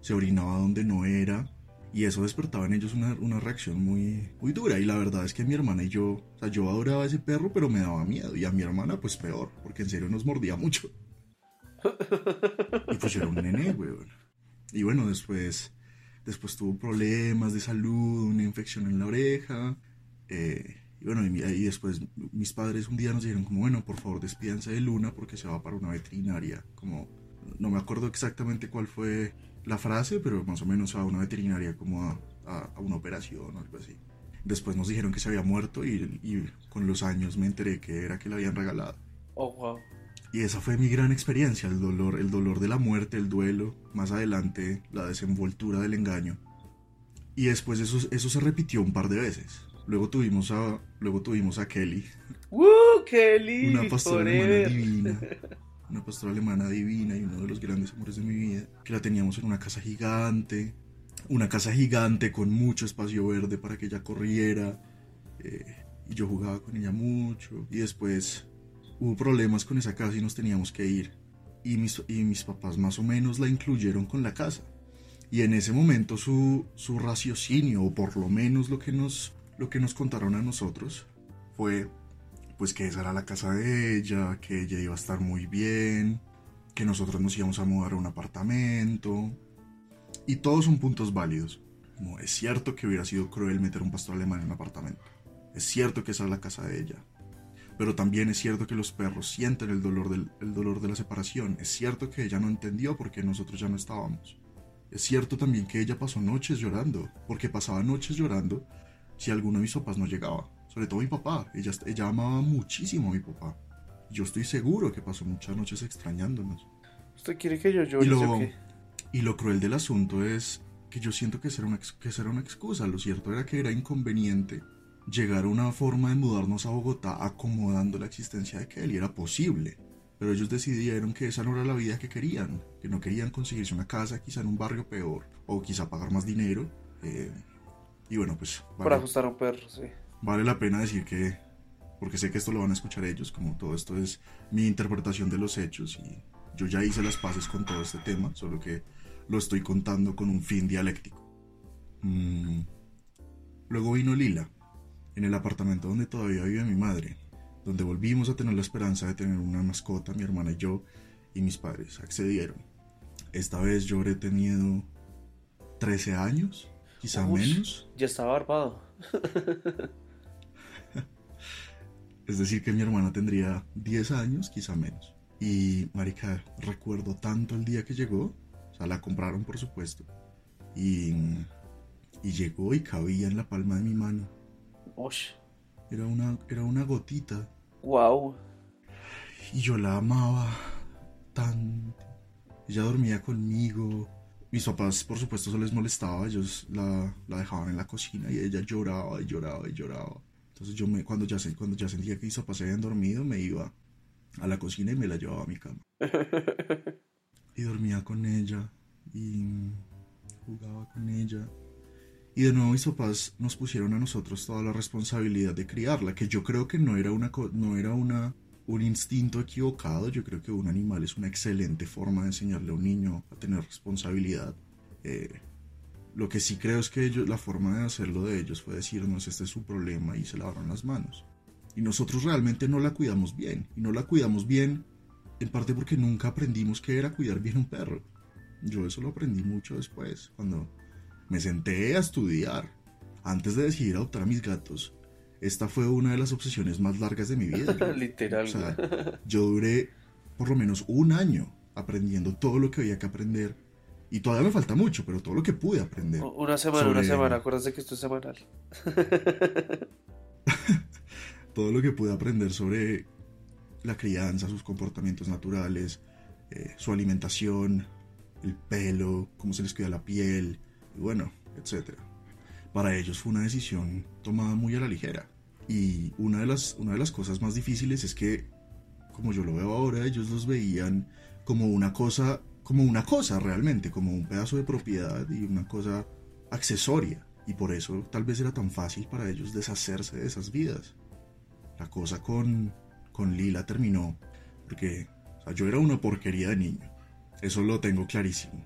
se orinaba donde no era. Y eso despertaba en ellos una, una reacción muy, muy dura. Y la verdad es que mi hermana y yo, o sea, yo adoraba a ese perro, pero me daba miedo. Y a mi hermana, pues peor, porque en serio nos mordía mucho. Y pues yo era un nene, weón. Y bueno, después, después tuvo problemas de salud, una infección en la oreja. eh, y bueno, y, después mis padres un día nos dijeron como, bueno, por favor despídanse de Luna porque se va para una veterinaria. Como, no me acuerdo exactamente cuál fue la frase, pero más o menos a una veterinaria como a, a- a una operación o algo así. Después nos dijeron que se había muerto y, y con los años me enteré que era que la habían regalado. Oh, wow. Y esa fue mi gran experiencia, el dolor, el dolor de la muerte, el duelo, más adelante la desenvoltura del engaño. Y después eso, eso se repitió un par de veces. Luego tuvimos a, luego tuvimos a Kelly, ¡Uh, Kelly! una pastora forever. alemana divina. Una pastora alemana divina y uno de los grandes amores de mi vida. Que la teníamos en una casa gigante. Una casa gigante con mucho espacio verde para que ella corriera. eh, y yo jugaba con ella mucho. Y después hubo problemas con esa casa y nos teníamos que ir. Y mis, y mis papás más o menos la incluyeron con la casa. Y en ese momento su, su raciocinio, o por lo menos lo que, nos, lo que nos contaron a nosotros, fue pues que esa era la casa de ella, que ella iba a estar muy bien, que nosotros nos íbamos a mudar a un apartamento. Y todos son puntos válidos. No, es cierto que hubiera sido cruel meter un pastor alemán en un apartamento. Es cierto que esa es la casa de ella. Pero también es cierto que los perros sienten el dolor, del, el dolor de la separación. Es cierto que ella no entendió por qué nosotros ya no estábamos. Es cierto también que ella pasó noches llorando, porque pasaba noches llorando si alguno de mis papás no llegaba. Sobre todo mi papá. Ella, ella amaba muchísimo a mi papá. Yo estoy seguro que pasó muchas noches extrañándonos. ¿Usted quiere que yo llore Y lo, y lo cruel del asunto es que yo siento que será, una, que será una excusa. Lo cierto era que era inconveniente llegar a una forma de mudarnos a Bogotá acomodando la existencia de Kelly. Era posible. Pero ellos decidieron que esa no era la vida que querían. Que no querían conseguirse una casa quizá en un barrio peor. O quizá pagar más dinero. eh, y bueno, pues Para vale, ajustar a un perro, sí. vale la pena decir que... Porque sé que esto lo van a escuchar ellos, como todo esto es mi interpretación de los hechos y yo ya hice las paces con todo este tema, solo que lo estoy contando con un fin dialéctico. Mm. Luego vino Lila, en el apartamento donde todavía vive mi madre, donde volvimos a tener la esperanza de tener una mascota, mi hermana y yo, y mis padres accedieron. Esta vez yo habré tenido 13 años, quizá menos. Ya está barbado. Es decir, que mi hermana tendría 10 años, quizá menos. Y, marica, recuerdo tanto el día que llegó. O sea, la compraron, por supuesto. Y, y llegó y cabía en la palma de mi mano. Ush. Era una, era una gotita. Wow. Y yo la amaba tanto. Ella dormía conmigo. Mis papás, por supuesto, se les molestaba. Ellos la, la dejaban en la cocina y ella lloraba y lloraba y lloraba. Entonces yo me, cuando ya, cuando ya sentía que mis papás se habían dormido, me iba a la cocina y me la llevaba a mi cama. Y dormía con ella y jugaba con ella. Y de nuevo mis papás nos pusieron a nosotros toda la responsabilidad de criarla, que yo creo que no era una no era una un instinto equivocado, yo creo que un animal es una excelente forma de enseñarle a un niño a tener responsabilidad. Eh, lo que sí creo es que la forma de hacerlo de ellos fue decirnos este es su problema y se lavaron las manos. Y nosotros realmente no la cuidamos bien. Y no la cuidamos bien en parte porque nunca aprendimos qué era cuidar bien un perro. Yo eso lo aprendí mucho después, cuando me senté a estudiar. Antes de decidir adoptar a mis gatos, esta fue una de las obsesiones más largas de mi vida. Literal. o sea, yo duré por lo menos un año aprendiendo todo lo que había que aprender. Y todavía me falta mucho, pero todo lo que pude aprender. Una semana, una semana. Acuérdate que esto es semanal. todo lo que pude aprender sobre la crianza, sus comportamientos naturales, eh, su alimentación, el pelo, cómo se les cuida la piel, y bueno, etc. Para ellos fue una decisión tomada muy a la ligera. Y una de las, una de las cosas más difíciles es que, como yo lo veo ahora, ellos los veían como una cosa, como una cosa realmente, como un pedazo de propiedad y una cosa accesoria. Y por eso tal vez era tan fácil para ellos deshacerse de esas vidas la cosa con, con Lila terminó porque o sea, yo era una porquería de niño. Eso lo tengo clarísimo.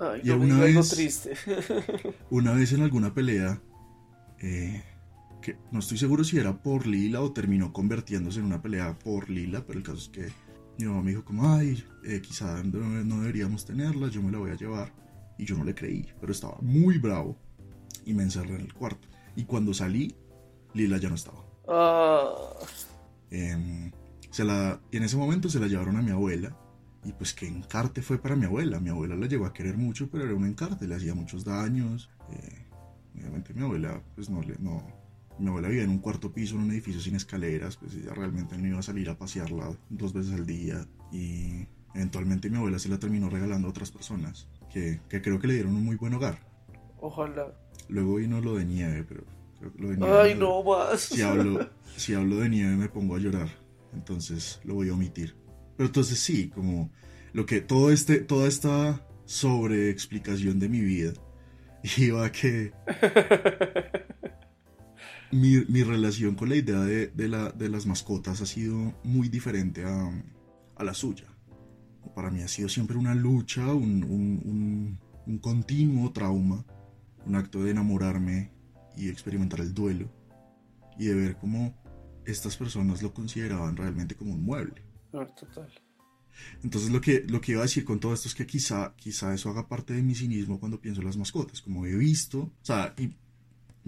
Ay, Y no algo vez- triste. Una vez en alguna pelea, eh, que no estoy seguro si era por Lila o terminó convirtiéndose en una pelea por Lila, pero el caso es que mi mamá me dijo como, ay, eh, quizá no, no deberíamos tenerla, yo me la voy a llevar. Y yo no le creí, pero estaba muy bravo y me encerré en el cuarto. Y cuando salí, Lila ya no estaba. Ah, Em, se la, y en ese momento se la llevaron a mi abuela. Y pues qué encarte fue para mi abuela. Mi abuela la llegó a querer mucho, pero era un encarte, le hacía muchos daños. eh, obviamente mi abuela, pues no le, no. Mi abuela vivía en un cuarto piso, en un edificio sin escaleras, pues ella realmente no iba a salir a pasearla dos veces al día. Y eventualmente mi abuela se la terminó regalando a otras personas, que, que creo que le dieron un muy buen hogar. ojalá. Luego vino lo de nieve, pero Creo que lo de nieve Ay, no más. Si hablo, si hablo de nieve me pongo a llorar. Entonces lo voy a omitir. Pero entonces sí, como lo que todo este, toda esta sobreexplicación de mi vida iba a que mi, mi relación con la idea de, de la- de las mascotas ha sido muy diferente a, a la suya. Para mí ha sido siempre una lucha, un, un- un- un continuo trauma, un acto de enamorarme y experimentar el duelo y de ver cómo estas personas lo consideraban realmente como un mueble. No, total. Entonces lo que, lo que iba a decir con todo esto es que quizá, quizá eso haga parte de mi cinismo cuando pienso en las mascotas. Como he visto, o sea, y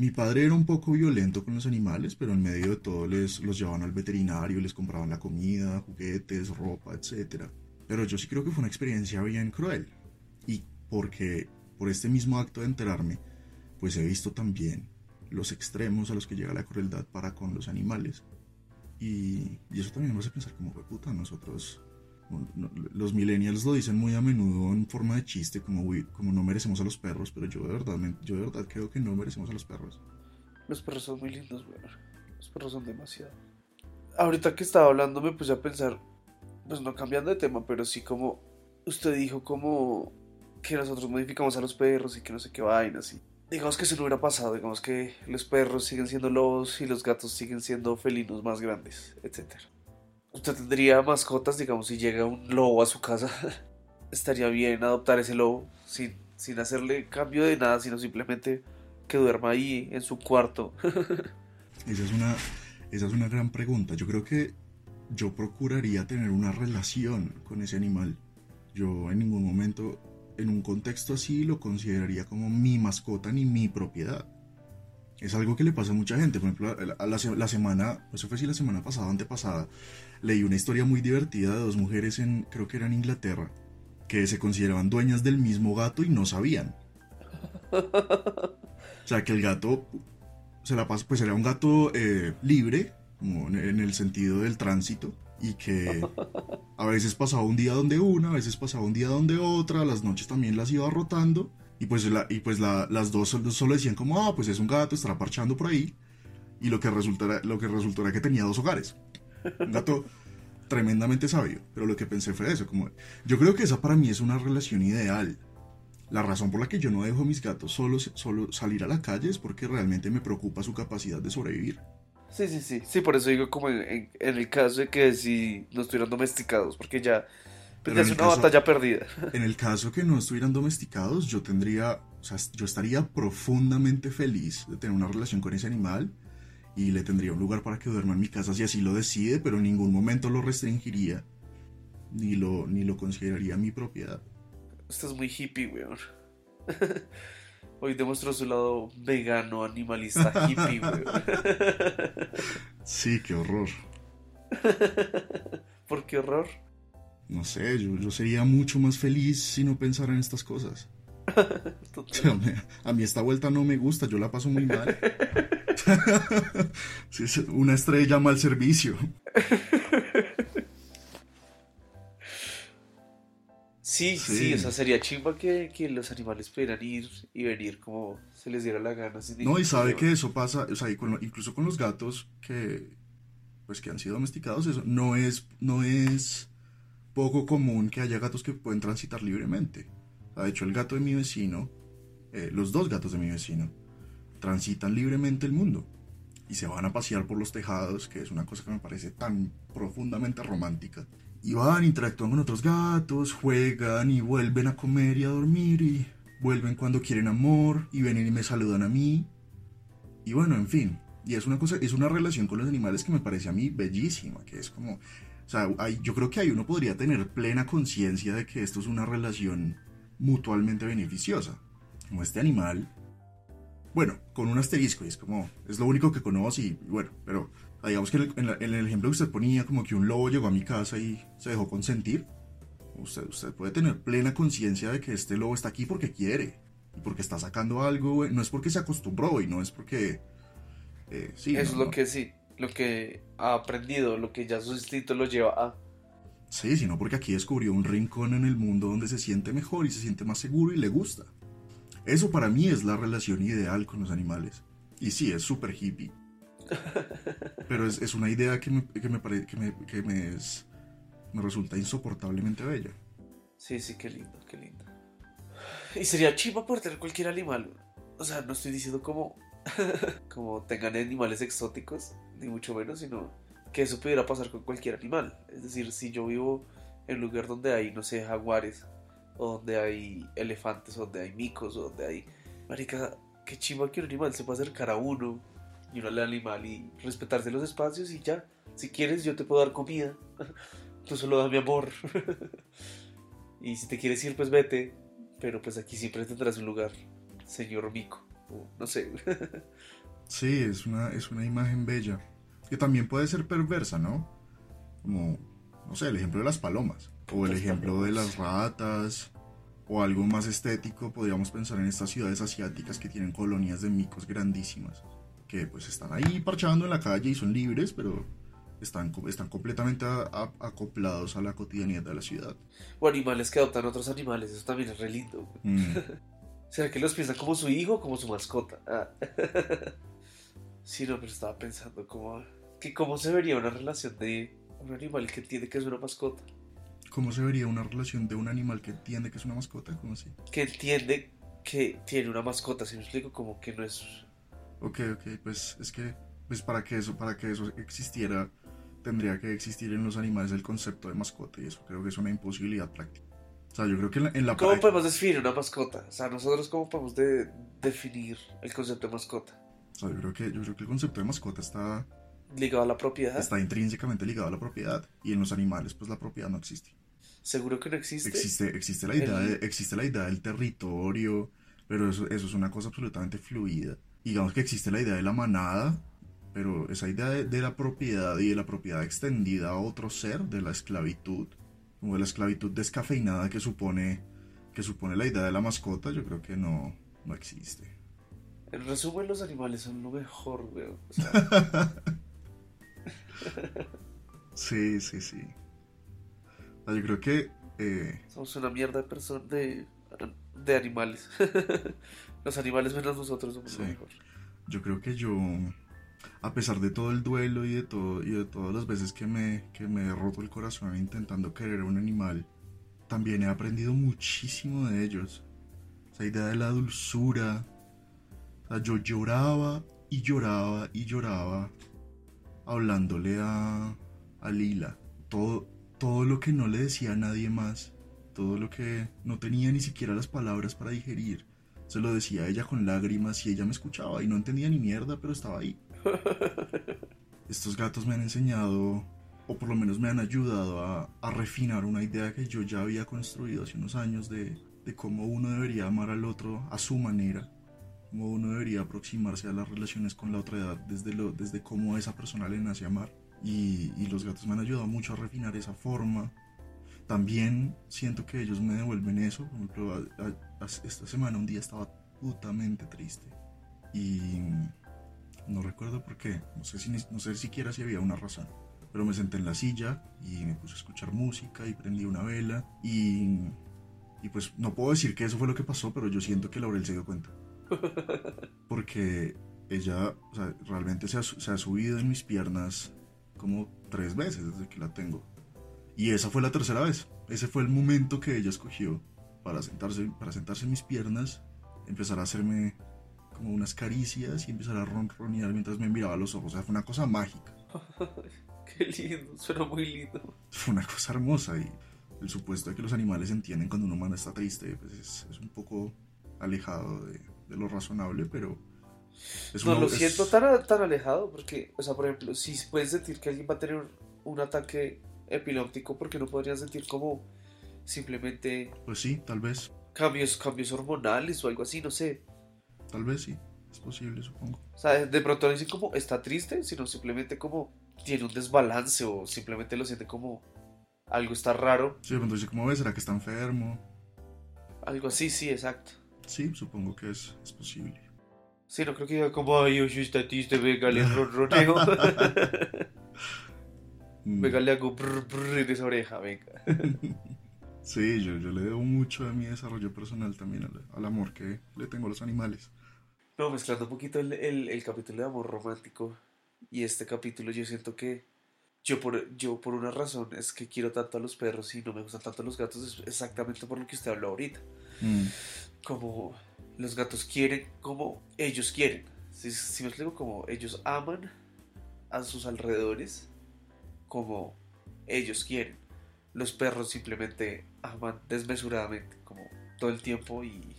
mi padre era un poco violento con los animales, pero en medio de todo les los llevaban al veterinario, les compraban la comida, juguetes, ropa, etc. Pero yo sí creo que fue una experiencia bien cruel. Y porque por este mismo acto de enterarme, pues he visto también los extremos a los que llega la crueldad para con los animales. Y, y eso también me hace pensar como, "Jue puta, nosotros no- no- los millennials lo dicen muy a menudo en forma de chiste, como, "Uy, como no merecemos a los perros, pero yo de verdad, yo de verdad creo que no merecemos a los perros. Los perros son muy lindos, weón. Los perros son demasiado. Ahorita que estaba hablando me puse a pensar, pues no cambiando de tema, pero sí como usted dijo como que nosotros modificamos a los perros y que no sé qué vainas. Y digamos que eso no hubiera pasado, digamos que los perros siguen siendo lobos y los gatos siguen siendo felinos más grandes, etcétera. Usted tendría mascotas, digamos, si llega un lobo a su casa, estaría bien adoptar ese lobo sin, sin hacerle cambio de nada, sino simplemente que duerma ahí en su cuarto. Esa es una, esa es una gran pregunta. Yo creo que yo procuraría tener una relación con ese animal. Yo en ningún momento, en un contexto así, lo consideraría como mi mascota ni mi propiedad. Es algo que le pasa a mucha gente. Por ejemplo, la, la se- la semana, eso fue si la semana pasada antepasada, leí una historia muy divertida de dos mujeres en, creo que era en Inglaterra, que se consideraban dueñas del mismo gato y no sabían. O sea, que el gato se la pasa, pues era un gato eh, libre, como en el sentido del tránsito, y que a veces pasaba un día donde una, a veces pasaba un día donde otra, las noches también las iba rotando, y pues, la, y pues la- las dos solo, solo decían como, ah, pues es un gato, estará parchando por ahí, y lo que resultó era, lo que resultó era que tenía dos hogares. Un gato tremendamente sabio, pero lo que pensé fue eso, como, yo creo que esa para mí es una relación ideal. La razón por la que yo no dejo a mis gatos solo, solo salir a la calle es porque realmente me preocupa su capacidad de sobrevivir. Sí, sí, sí. Sí, por eso digo como en, en- en el caso de que si no estuvieran domesticados, porque ya, Pero es una caso- batalla perdida. En el caso que no estuvieran domesticados, yo tendría, o sea, yo estaría profundamente feliz de tener una relación con ese animal y le tendría un lugar para que duerma en mi casa si así lo decide, pero en ningún momento lo restringiría ni lo, ni lo consideraría mi propiedad. Estás muy hippie, weón. Hoy demostró su lado vegano, animalista, hippie, weón. Sí, qué horror. ¿Por qué horror? No sé, yo, yo sería mucho más feliz si no pensara en estas cosas. A mí esta vuelta no me gusta, yo la paso muy mal. Una estrella mal servicio. Sí, sí, Sí. o sea, sería chimba que, que los animales pudieran ir y venir como se les diera la gana. sin No, y sabe problema. que eso pasa, o sea, y con lo- incluso con los gatos que, pues, que han sido domesticados, eso no es, no es poco común que haya gatos que pueden transitar libremente. De hecho, el gato de mi vecino, eh, los dos gatos de mi vecino, transitan libremente el mundo y se van a pasear por los tejados, que es una cosa que me parece tan profundamente romántica. Y van, interactúan con otros gatos, juegan y vuelven a comer y a dormir y vuelven cuando quieren amor y vienen y me saludan a mí. Y bueno, en fin, y es una cosa, es una relación con los animales que me parece a mí bellísima, que es como, o sea, hay- yo creo que ahí uno podría tener plena conciencia de que esto es una relación mutuamente beneficiosa. Como este animal, bueno, con un asterisco, y es como, es lo único que conoce y bueno, pero digamos que en el, en la- en el ejemplo que usted ponía, como que un lobo llegó a mi casa y se dejó consentir, usted, usted puede tener plena conciencia de que este lobo está aquí porque quiere y porque está sacando algo, no es porque se acostumbró y no es porque... eh, sí, es no, lo no. que sí, lo que ha aprendido, lo que ya su instinto lo lleva a. Sí, sino porque aquí descubrió un rincón en el mundo donde se siente mejor y se siente más seguro y le gusta. Eso para mí es la relación ideal con los animales. Y sí, es súper hippie. Pero es, es una idea que me, que me, pare- que me, que me, es- me resulta insoportablemente bella. Sí, sí, qué lindo, qué lindo. Y sería chiva poder tener cualquier animal. O sea, no estoy diciendo como, como tengan animales exóticos, ni mucho menos, sino que eso pudiera pasar con cualquier animal. Es decir, si yo vivo en un lugar donde hay, no sé, jaguares, o donde hay elefantes, o donde hay micos, o donde hay... Marica, qué chiva que un animal se pueda acercar a uno y uno al animal y respetarse los espacios y ya. Si quieres, yo te puedo dar comida. Tú solo dame amor. Y si te quieres ir, pues vete. Pero pues aquí siempre tendrás un lugar, señor Mico. No sé. Sí, es una, es una imagen bella. Que también puede ser perversa, ¿no? Como, no sé, el ejemplo de las palomas. O el Las ejemplo de las ratas. O algo más estético, podríamos pensar en estas ciudades asiáticas que tienen colonias de micos grandísimas. Que pues están ahí parchando en la calle y son libres, pero están, están completamente a- a- acoplados a la cotidianidad de la ciudad. O animales que adoptan otros animales. Eso también es re lindo. Mm, ¿Será que los piensan como su hijo o como su mascota? Ah. sí, no, pero estaba pensando como... Que cómo se vería una relación de un animal que entiende que es una mascota. ¿Cómo se vería una relación de un animal que entiende que es una mascota? ¿Cómo así? Que entiende que tiene una mascota. Si me explico, como que no es... Ok, ok, pues es que pues para que eso, para que eso existiera, tendría que existir en los animales el concepto de mascota y eso creo que es una imposibilidad práctica. O sea, yo creo que en la, en la ¿Cómo podemos definir una mascota? O sea, nosotros cómo podemos de- definir el concepto de mascota. O sea, yo creo que yo creo que el concepto de mascota está Ligado a la propiedad. está intrínsecamente ligado a la propiedad y en los animales pues la propiedad no existe. Seguro que no existe. Existe existe la idea El- de, existe la idea del territorio, pero eso eso es una cosa absolutamente fluida. Digamos que existe la idea de la manada, pero esa idea de, de la propiedad y de la propiedad extendida a otro ser, de la esclavitud, como de la esclavitud descafeinada que supone, que supone la idea de la mascota, yo creo que no, no existe. En resumen, los animales son lo mejor, weón. O sea, Sí, sí, sí. Sea, yo creo que eh, somos una mierda de personas, de, de animales. los animales menos nosotros somos lo mejor. yo creo que yo, a pesar de todo el duelo y de todo y de todas las veces que me, que me he roto el corazón intentando querer a un animal, también he aprendido muchísimo de ellos. Esa idea de la dulzura. Sea, yo lloraba y lloraba y lloraba hablándole a, a Lila. Todo, todo lo que no le decía a nadie más. Todo lo que no tenía ni siquiera las palabras para digerir. Se lo decía a ella con lágrimas y ella me escuchaba y no entendía ni mierda, pero estaba ahí. Estos gatos me han enseñado, o por lo menos me han ayudado a, a refinar una idea que yo ya había construido hace unos años de, de cómo uno debería amar al otro a su manera, uno debería aproximarse a las relaciones con la otra edad desde, lo, desde cómo esa persona le nace amar. Y, y los gatos me han ayudado mucho a refinar esa forma. También siento que ellos me devuelven eso. Por ejemplo, a- a- a- esta semana un día estaba putamente triste. Y no recuerdo por qué. No sé, si, no sé siquiera si había una razón. Pero me senté en la silla y me puse a escuchar música y prendí una vela. Y, y pues no puedo decir que eso fue lo que pasó, pero yo siento que Laurel se dio cuenta. Porque ella o sea, realmente se ha, se ha subido en mis piernas como tres veces desde que la tengo. Y esa fue la tercera vez. Ese fue el momento que ella escogió para sentarse, para sentarse en mis piernas, empezar a hacerme como unas caricias y empezar a ronronear mientras me miraba a los ojos. O sea, fue una cosa mágica. Qué lindo, suena muy lindo. Fue una cosa hermosa y el supuesto de que los animales entienden cuando un humano está triste pues es, es un poco alejado de, de lo razonable, pero... es No una- lo es- siento tan, tan alejado porque, o sea, por ejemplo, si puedes sentir que alguien va a tener un, ataque epiléptico, porque no podrías sentir como simplemente Pues sí, tal vez, cambios, cambios hormonales o algo así, no sé. tal vez sí. Es posible, supongo. O sea, de pronto no dicen como está triste, sino simplemente como tiene un desbalance o simplemente lo siente como algo está raro. Sí, de pronto dice, ¿cómo ves? ¿Será que está enfermo? Algo así, sí, exacto. Sí, supongo que es, es posible. Sí, no creo que diga como, ay, oye, está triste, venga, le ronroneo. Mm. venga, le hago brr, brr en esa oreja, venga. Sí, yo, yo le debo mucho de mi desarrollo personal también al, al amor que le tengo a los animales. No, mezclando un poquito el, el- el capítulo de amor romántico y este capítulo, yo siento que yo por, yo por una razón es que quiero tanto a los perros y no me gustan tanto los gatos, es exactamente por lo que usted habló ahorita. Mm, Como los gatos quieren como ellos quieren. Si, si me explico, como ellos aman a sus alrededores como ellos quieren. Los perros simplemente aman desmesuradamente, como todo el tiempo y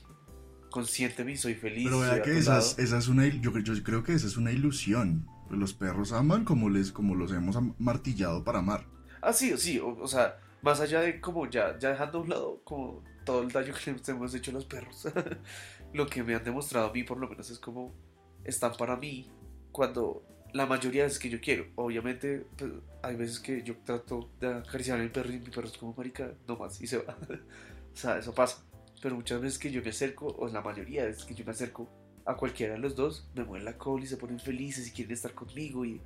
conscientemente y soy feliz. Pero vea que esa es, esa es una, yo, yo creo que esa es una ilusión. Pues Los perros aman como, les, como los hemos martillado para amar. Ah, sí, sí, o, o sea, más allá de como ya, ya dejando a un lado como todo el daño que les hemos hecho a los perros, lo que me han demostrado a mí por lo menos es como están para mí cuando la mayoría es que yo quiero. Obviamente, pues, hay veces que yo trato de acariciar a mi perro y mi perro es como marica, no más, y se va. o sea, eso pasa. Pero muchas veces que yo me acerco, o la mayoría de veces que yo me acerco a cualquiera de los dos, me mueven la cola y se ponen felices y quieren estar conmigo y,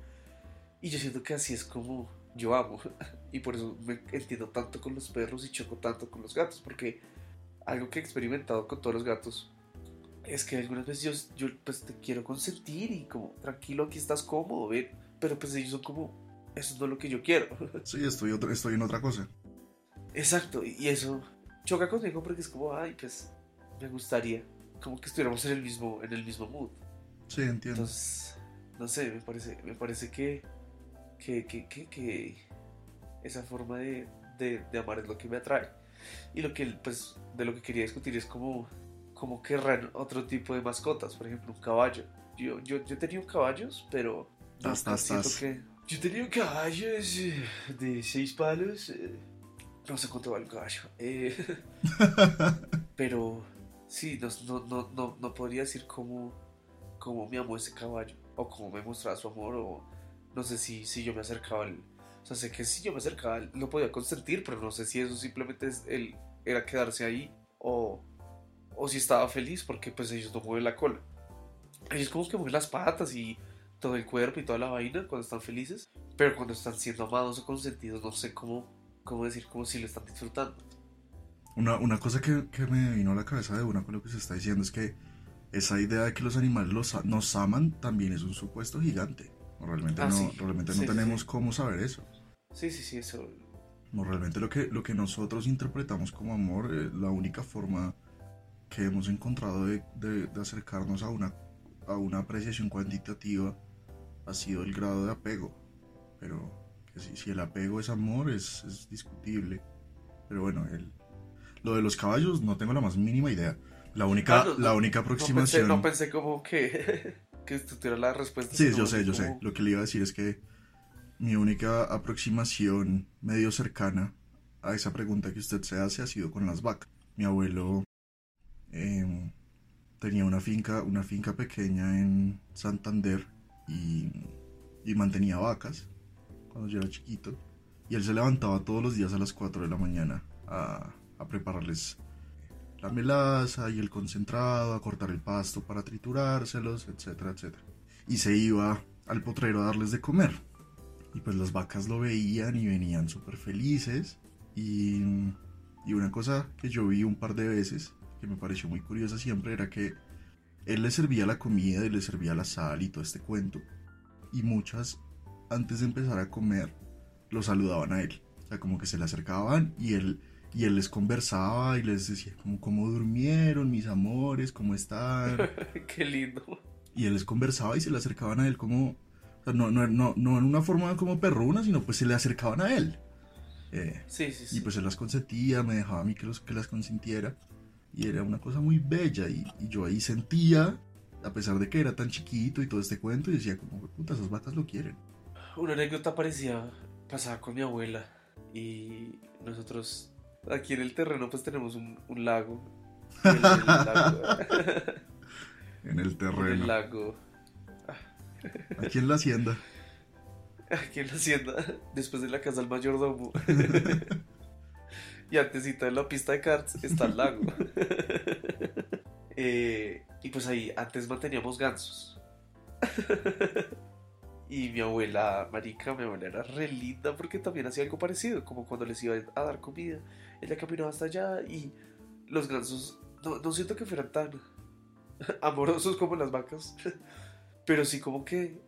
y yo siento que así es como yo amo. Y por eso me entiendo tanto con los perros y choco tanto con los gatos, porque algo que he experimentado con todos los gatos es que algunas veces yo, yo, pues te quiero consentir y como tranquilo aquí estás cómodo, ven, pero pues ellos son como eso no es lo que yo quiero. Sí, estoy, otra- estoy en otra cosa. Exacto, y eso choca conmigo porque es como, ay, pues me gustaría como que estuviéramos en el mismo en el mismo mood. Sí, entiendo. Entonces, no sé, me parece, me parece que, que, que, que, que esa forma de, de, de amar es lo que me atrae. Y lo que, pues, de lo que quería discutir es como, como querrán otro tipo de mascotas, por ejemplo, un caballo. Yo, yo, yo he tenido caballos, pero tas, siento tas. que... Yo he tenido caballos eh, de seis palos, eh, no sé cuánto vale un caballo, eh, pero sí, no, no, no, no, no podría decir cómo, cómo me amó ese caballo o cómo me mostraba su amor o no sé si, si yo me acercaba al... O sea, sé que si yo me acercaba él lo podía consentir, pero no sé si eso simplemente es él, era quedarse ahí o, o si estaba feliz porque pues ellos no mueven la cola. Ellos como que mueven las patas y todo el cuerpo y toda la vaina cuando están felices, pero cuando están siendo amados o consentidos no sé cómo, cómo decir como si lo están disfrutando. Una, una cosa que, que me vino a la cabeza de una con lo que se está diciendo es que esa idea de que los animales los, nos aman también es un supuesto gigante. Realmente Ah, no, sí. realmente Sí, no sí, tenemos cómo saber eso. Sí, sí, sí, eso... No, realmente lo que, lo que nosotros interpretamos como amor, eh, la única forma que hemos encontrado de, de- de acercarnos a una, a una apreciación cuantitativa ha sido el grado de apego. Pero que si, si el apego es amor es, es discutible. Pero bueno, el, lo de los caballos no tengo la más mínima idea. La única, Ah, la no, única No pensé, aproximación... no pensé como que, que tú tuvieras la respuesta. Sí, yo sé, yo como- sé. Lo que le iba a decir es que mi única aproximación medio cercana a esa pregunta que usted se hace ha sido con las vacas. Mi abuelo em, tenía una finca, una finca pequeña en Santander y, y mantenía vacas cuando yo era chiquito. Y él se levantaba todos los días a las 4 de la mañana a, a prepararles la melaza y el concentrado, a cortar el pasto para triturárselos, etcétera, etcétera. Y se iba al potrero a darles de comer. Y pues las vacas lo veían y venían súper felices. Y, y una cosa que yo vi un par de veces, que me pareció muy curiosa siempre, era que él les servía la comida y les servía la sal y todo este cuento. Y muchas, antes de empezar a comer, lo saludaban a él. O sea, como que se le acercaban y él, y él les conversaba y les decía como, ¿cómo durmieron mis amores? ¿Cómo están? Qué lindo. y él les conversaba y se le acercaban a él como, no, no, no, no en una forma como perruna, sino pues se le acercaban a él. Eh, Sí, sí, sí. y pues él las consentía, me dejaba a mí que, los, que las consintiera. Y era una cosa muy bella. Y, y yo ahí sentía, a pesar de que era tan chiquito y todo este cuento, y decía como, puta, esas vacas lo quieren. Una anécdota parecía pasaba con mi abuela y nosotros aquí en el terreno pues tenemos un, un lago. En el lago, En el en el terreno. lago, Aquí en la hacienda. aquí en la hacienda, después de la casa del mayordomo. y antesita de la pista de karts está el lago. Eh, y pues ahí antes manteníamos gansos. y mi abuela, marica, mi abuela era re linda porque también hacía algo parecido, como cuando les iba a dar comida. Ella caminaba hasta allá y los gansos, no, no siento que fueran tan, amorosos como las vacas. Pero sí como que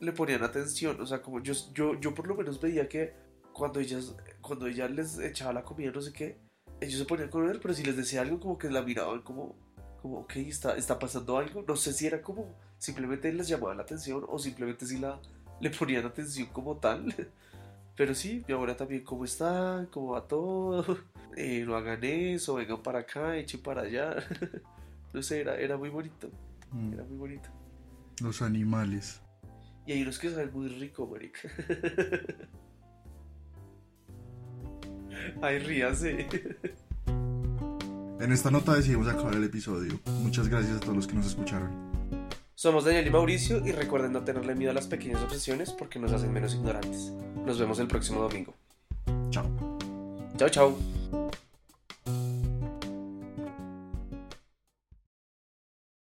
le ponían atención. O sea, como yo, yo, yo por lo menos veía que cuando ellas, cuando ella les echaba la comida, no sé qué, ellos se ponían con él, pero si les decía algo, como que la miraban como, como, ok, está, está pasando algo. No sé si era como, simplemente les llamaba la atención o simplemente si la, le ponían atención como tal. Pero sí, mi abuela también, ¿cómo está? ¿Cómo va todo? Eh, no hagan eso, vengan para acá, echen para allá. no sé, era, era muy bonito. Mm. Era muy bonito. Los animales. Y hay unos que saben muy rico, marica. Ay, ríase. En esta nota decidimos acabar el episodio. Muchas gracias a todos los que nos escucharon. Somos Daniel y Mauricio y recuerden no tenerle miedo a las pequeñas obsesiones porque nos hacen menos ignorantes. Nos vemos el próximo domingo. Chao. Chao, chao.